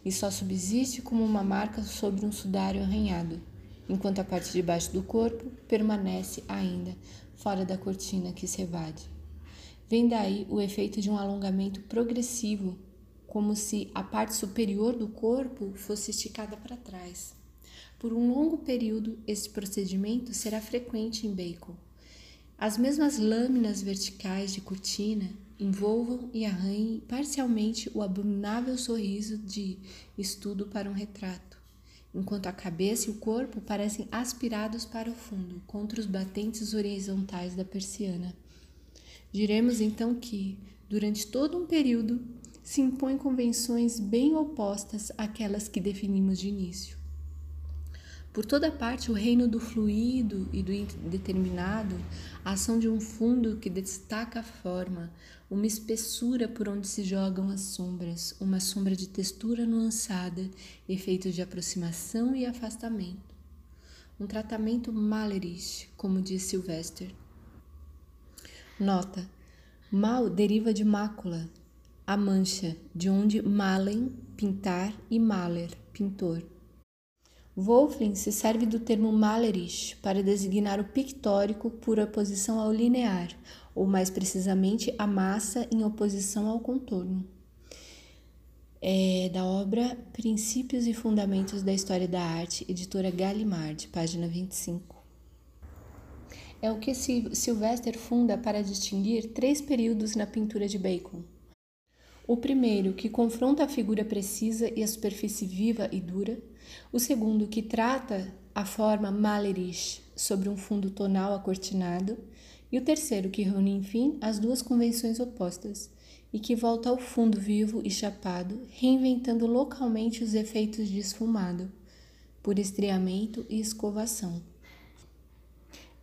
Speaker 2: e só subsiste como uma marca sobre um sudário arranhado, enquanto a parte de baixo do corpo permanece ainda fora da cortina que se evade. Vem daí o efeito de um alongamento progressivo, como se a parte superior do corpo fosse esticada para trás. Por um longo período, esse procedimento será frequente em Bacon. As mesmas lâminas verticais de cortina envolvam e arranhem parcialmente o abominável sorriso de estudo para um retrato, enquanto a cabeça e o corpo parecem aspirados para o fundo, contra os batentes horizontais da persiana. Diremos então que, durante todo um período, se impõem convenções bem opostas àquelas que definimos de início. Por toda parte, o reino do fluido e do indeterminado, a ação de um fundo que destaca a forma, uma espessura por onde se jogam as sombras, uma sombra de textura nuançada, efeitos de aproximação e afastamento. Um tratamento malerish, como diz Sylvester. Nota: mal deriva de mácula, a mancha, de onde malen, pintar, e maler, pintor. Wolfling se serve do termo malerisch para designar o pictórico por oposição ao linear, ou mais precisamente a massa em oposição ao contorno. É da obra Princípios e Fundamentos da História da Arte, editora Gallimard, página 25. É o que Sylvester funda para distinguir três períodos na pintura de Bacon. O primeiro, que confronta a figura precisa e a superfície viva e dura o segundo, que trata a forma malerish sobre um fundo tonal acortinado, e o terceiro, que reúne, enfim, as duas convenções opostas e que volta ao fundo vivo e chapado, reinventando localmente os efeitos de esfumado, por estriamento e escovação.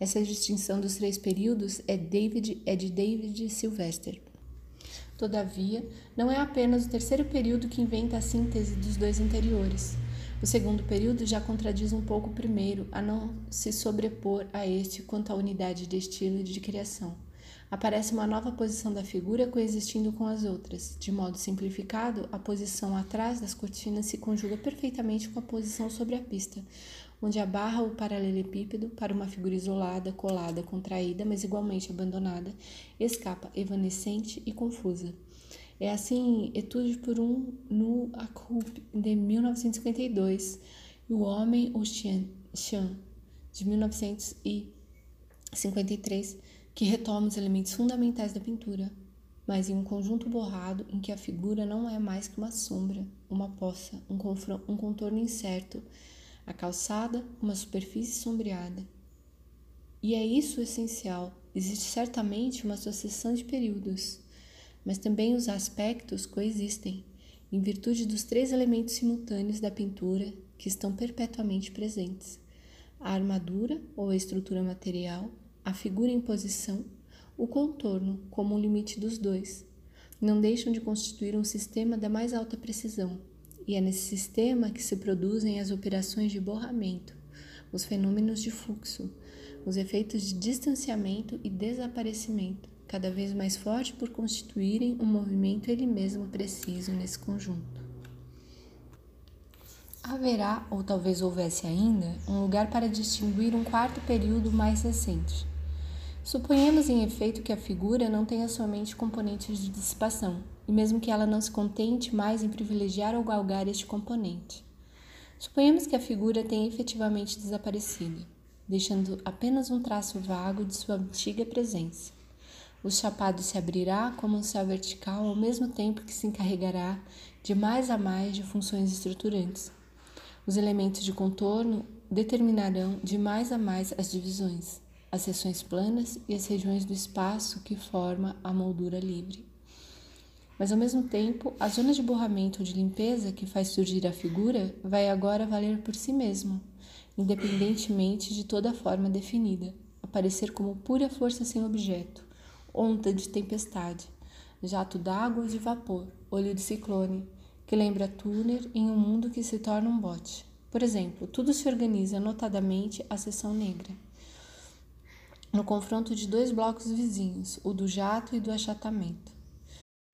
Speaker 2: Essa distinção dos três períodos é, David, é de David Sylvester. Todavia, não é apenas o terceiro período que inventa a síntese dos dois anteriores. O segundo período já contradiz um pouco o primeiro, a não se sobrepor a este quanto à unidade de estilo e de criação. Aparece uma nova posição da figura coexistindo com as outras. De modo simplificado, a posição atrás das cortinas se conjuga perfeitamente com a posição sobre a pista, onde a barra o paralelepípedo para uma figura isolada, colada, contraída, mas igualmente abandonada, escapa evanescente e confusa. É assim, Etude por um no Akup, de 1952, e O Homem, o Xian, de 1953, que retoma os elementos fundamentais da pintura, mas em um conjunto borrado em que a figura não é mais que uma sombra, uma poça, um, um contorno incerto, a calçada, uma superfície sombreada. E é isso o essencial. Existe certamente uma sucessão de períodos mas também os aspectos coexistem, em virtude dos três elementos simultâneos da pintura que estão perpetuamente presentes: a armadura ou a estrutura material, a figura em posição, o contorno como o limite dos dois. Não deixam de constituir um sistema da mais alta precisão, e é nesse sistema que se produzem as operações de borramento, os fenômenos de fluxo, os efeitos de distanciamento e desaparecimento, cada vez mais forte por constituírem um movimento ele mesmo preciso nesse conjunto. Haverá, ou talvez houvesse ainda, um lugar para distinguir um quarto período mais recente. Suponhamos em efeito que a figura não tenha somente componentes de dissipação, e mesmo que ela não se contente mais em privilegiar ou galgar este componente. Suponhamos que a figura tenha efetivamente desaparecido, deixando apenas um traço vago de sua antiga presença. O chapado se abrirá como um céu vertical ao mesmo tempo que se encarregará de mais a mais de funções estruturantes. Os elementos de contorno determinarão de mais a mais as divisões, as seções planas e as regiões do espaço que forma a moldura livre. Mas ao mesmo tempo, a zona de borramento ou de limpeza que faz surgir a figura vai agora valer por si mesmo, independentemente de toda a forma definida, aparecer como pura força sem objeto, onda de tempestade, jato d'água de vapor, olho de ciclone, que lembra túnel em um mundo que se torna um bote. Por exemplo, tudo se organiza notadamente a seção negra. No confronto de dois blocos vizinhos, o do jato e do achatamento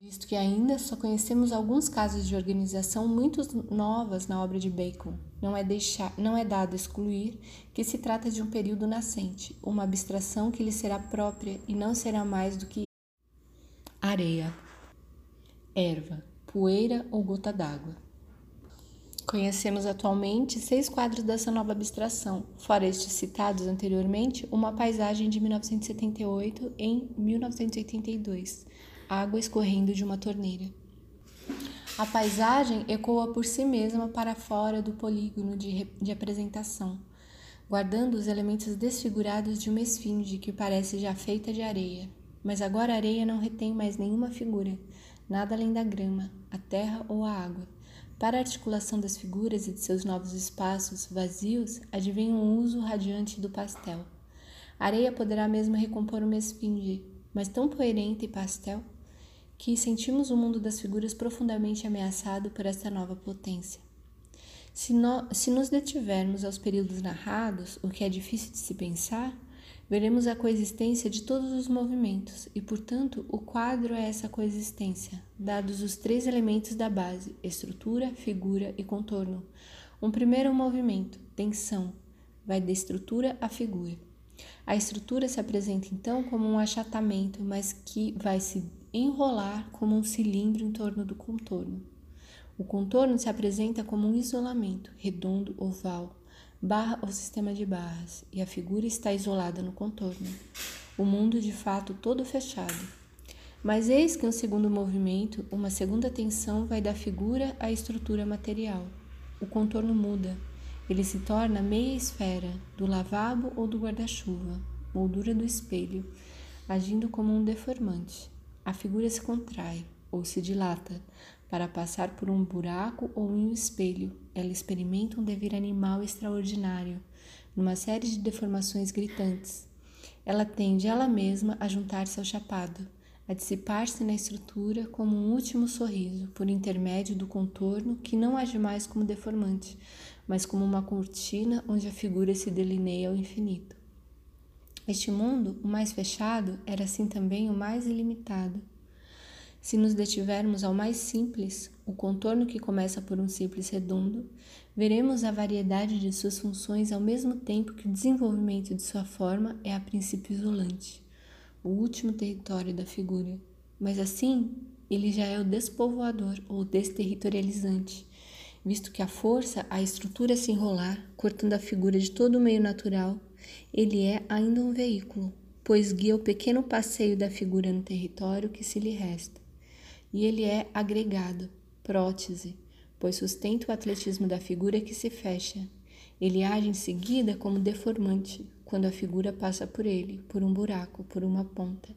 Speaker 2: visto que ainda só conhecemos alguns casos de organização muito novas na obra de Bacon. Não é, deixar, não é dado excluir que se trata de um período nascente, uma abstração que lhe será própria e não será mais do que areia, erva, poeira ou gota d'água. Conhecemos atualmente seis quadros dessa nova abstração, fora estes citados anteriormente, uma paisagem de 1978 em 1982 água escorrendo de uma torneira. A paisagem ecoa por si mesma para fora do polígono de, de apresentação, guardando os elementos desfigurados de uma esfinge que parece já feita de areia. Mas agora a areia não retém mais nenhuma figura, nada além da grama, a terra ou a água. Para a articulação das figuras e de seus novos espaços vazios, advém um uso radiante do pastel. A areia poderá mesmo recompor uma esfinge, mas tão poerenta e pastel que sentimos o mundo das figuras profundamente ameaçado por esta nova potência. Se, no, se nos detivermos aos períodos narrados, o que é difícil de se pensar, veremos a coexistência de todos os movimentos e, portanto, o quadro é essa coexistência, dados os três elementos da base: estrutura, figura e contorno. Um primeiro movimento, tensão, vai da estrutura à figura. A estrutura se apresenta então como um achatamento, mas que vai se enrolar como um cilindro em torno do contorno. O contorno se apresenta como um isolamento, redondo, oval, barra ou sistema de barras, e a figura está isolada no contorno. O mundo de fato todo fechado. Mas eis que um segundo movimento, uma segunda tensão vai da figura à estrutura material. O contorno muda. Ele se torna meia esfera, do lavabo ou do guarda-chuva, moldura do espelho, agindo como um deformante. A figura se contrai ou se dilata para passar por um buraco ou em um espelho. Ela experimenta um devir animal extraordinário, numa série de deformações gritantes. Ela tende ela mesma a juntar-se ao chapado, a dissipar-se na estrutura como um último sorriso, por intermédio do contorno que não age mais como deformante, mas como uma cortina onde a figura se delineia ao infinito. Este mundo, o mais fechado, era assim também o mais ilimitado. Se nos detivermos ao mais simples, o contorno que começa por um simples redondo, veremos a variedade de suas funções ao mesmo tempo que o desenvolvimento de sua forma é a princípio isolante, o último território da figura. Mas assim, ele já é o despovoador ou desterritorializante, visto que a força, a estrutura se enrolar, cortando a figura de todo o meio natural, ele é ainda um veículo, pois guia o pequeno passeio da figura no território que se lhe resta. E ele é agregado, prótese, pois sustenta o atletismo da figura que se fecha. Ele age em seguida como deformante, quando a figura passa por ele, por um buraco, por uma ponta.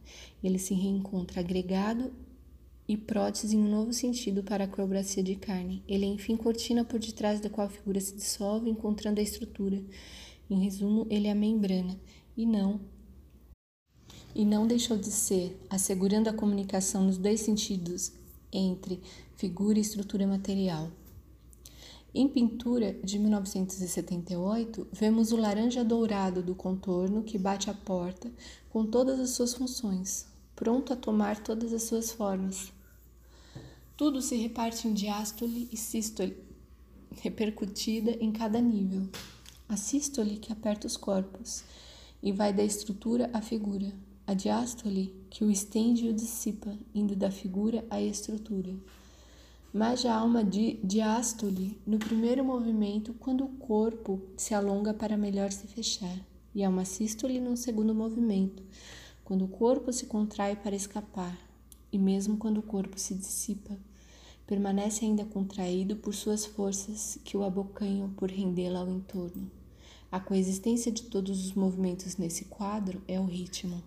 Speaker 2: Ele se reencontra agregado e prótese em um novo sentido para a acrobacia de carne. Ele é enfim cortina por detrás da qual a figura se dissolve, encontrando a estrutura. Em resumo, ele é a membrana e não e não deixou de ser, assegurando a comunicação nos dois sentidos entre figura e estrutura material. Em pintura de 1978, vemos o laranja dourado do contorno que bate a porta com todas as suas funções, pronto a tomar todas as suas formas. Tudo se reparte em diástole e sístole, repercutida em cada nível a sístole que aperta os corpos e vai da estrutura à figura. a diástole que o estende e o dissipa, indo da figura à estrutura. Mas já há uma di diástole no primeiro movimento, quando o corpo se alonga para melhor se fechar, e há uma sístole no segundo movimento, quando o corpo se contrai para escapar, e mesmo quando o corpo se dissipa, permanece ainda contraído por suas forças que o abocanham por rendê-la ao entorno. A coexistência de todos os movimentos nesse quadro é o ritmo.